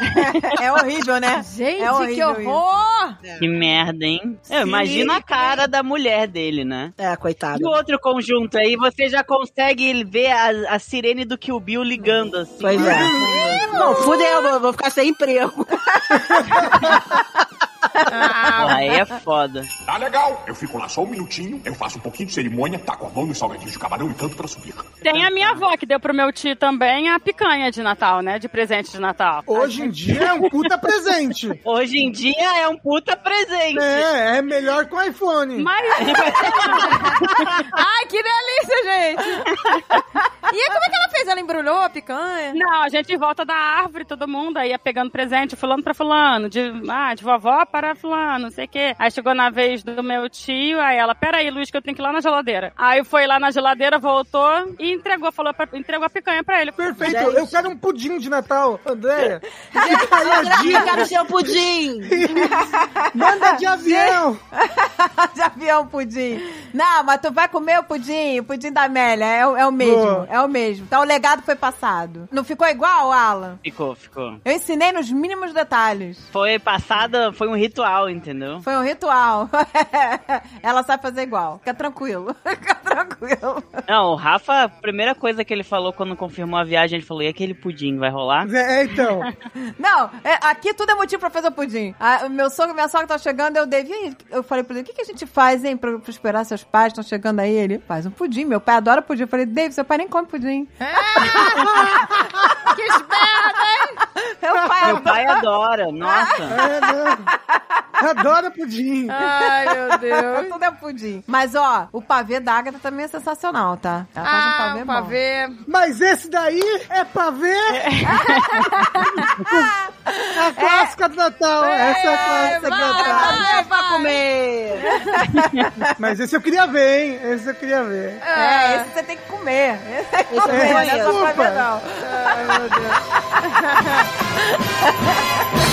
É horrível, né? Gente, É que horrível horror! Que merda, hein? Eu imagino a cara da mulher dele, né? É, coitado. E o outro conjunto aí, você já consegue ver a, a sirene do Kill Bill ligando assim. Pois é. Não, fudeu, vou, vou ficar sem emprego. Ah, Aí é foda. Tá legal. Eu fico lá só um minutinho, eu faço um pouquinho de cerimônia, taco a mão nos salgadinhos de camarão e canto pra subir. Tem a minha avó, que deu pro meu tio também a picanha de Natal, né? De presente de Natal. Hoje em dia é um puta presente. Hoje em dia é um puta presente. É, é melhor com iPhone. Mas Ai, que delícia, gente! E aí, como é que ela fez? Ela embrulhou a picanha? Não, a gente volta da árvore, todo mundo aí ia pegando presente, fulano pra fulano, de, ah, de vovó para fulano, não sei o quê. Aí chegou na vez do meu tio, aí ela, peraí, Luiz, que eu tenho que ir lá na geladeira. Aí foi lá na geladeira, voltou e entregou, falou pra, entregou a picanha pra ele. Perfeito, Gente. eu quero um pudim de Natal, Andréia. Eu quero seu pudim. Manda de avião. de avião pudim. Não, mas tu vai comer o pudim, o pudim da Amélia. É, o- é o mesmo, Boa. é o mesmo. Tá o legado foi passado. Não ficou igual, Alan? Ficou, ficou. Eu ensinei nos mínimos detalhes. Foi passada, foi um ritual, entendeu? Foi um ritual. Ela sabe fazer igual. Fica tranquilo. Fica tranquilo. Não, o Rafa, a primeira coisa que ele falou quando confirmou a viagem, ele falou: e aquele pudim, vai rolar? É, é, então. Não, é, aqui tudo é motivo pra fazer o pudim. O meu sogro e minha sogra estão chegando, eu devia. Eu falei pra ele: o que, que a gente faz, hein, pra, pra esperar seus pais estão chegando aí? Ele faz um pudim. Meu pai adora pudim. Eu falei: David, seu pai nem come pudim. que esperta, hein? Meu pai, Meu pai adora, nossa. É. Adora pudim. Ai, meu Deus. tudo é pudim. Mas, ó, o pavê da Agatha também é sensacional, tá? Ela faz um Ah, pavê o bom. pavê. Mas esse daí é pra ver a clássica do Natal. Essa é a clássica do Natal. É pra comer. Mas esse eu queria ver, hein? Esse eu queria ver. É, esse você tem que comer. Esse é eu não é ver, não. Ai, meu Deus.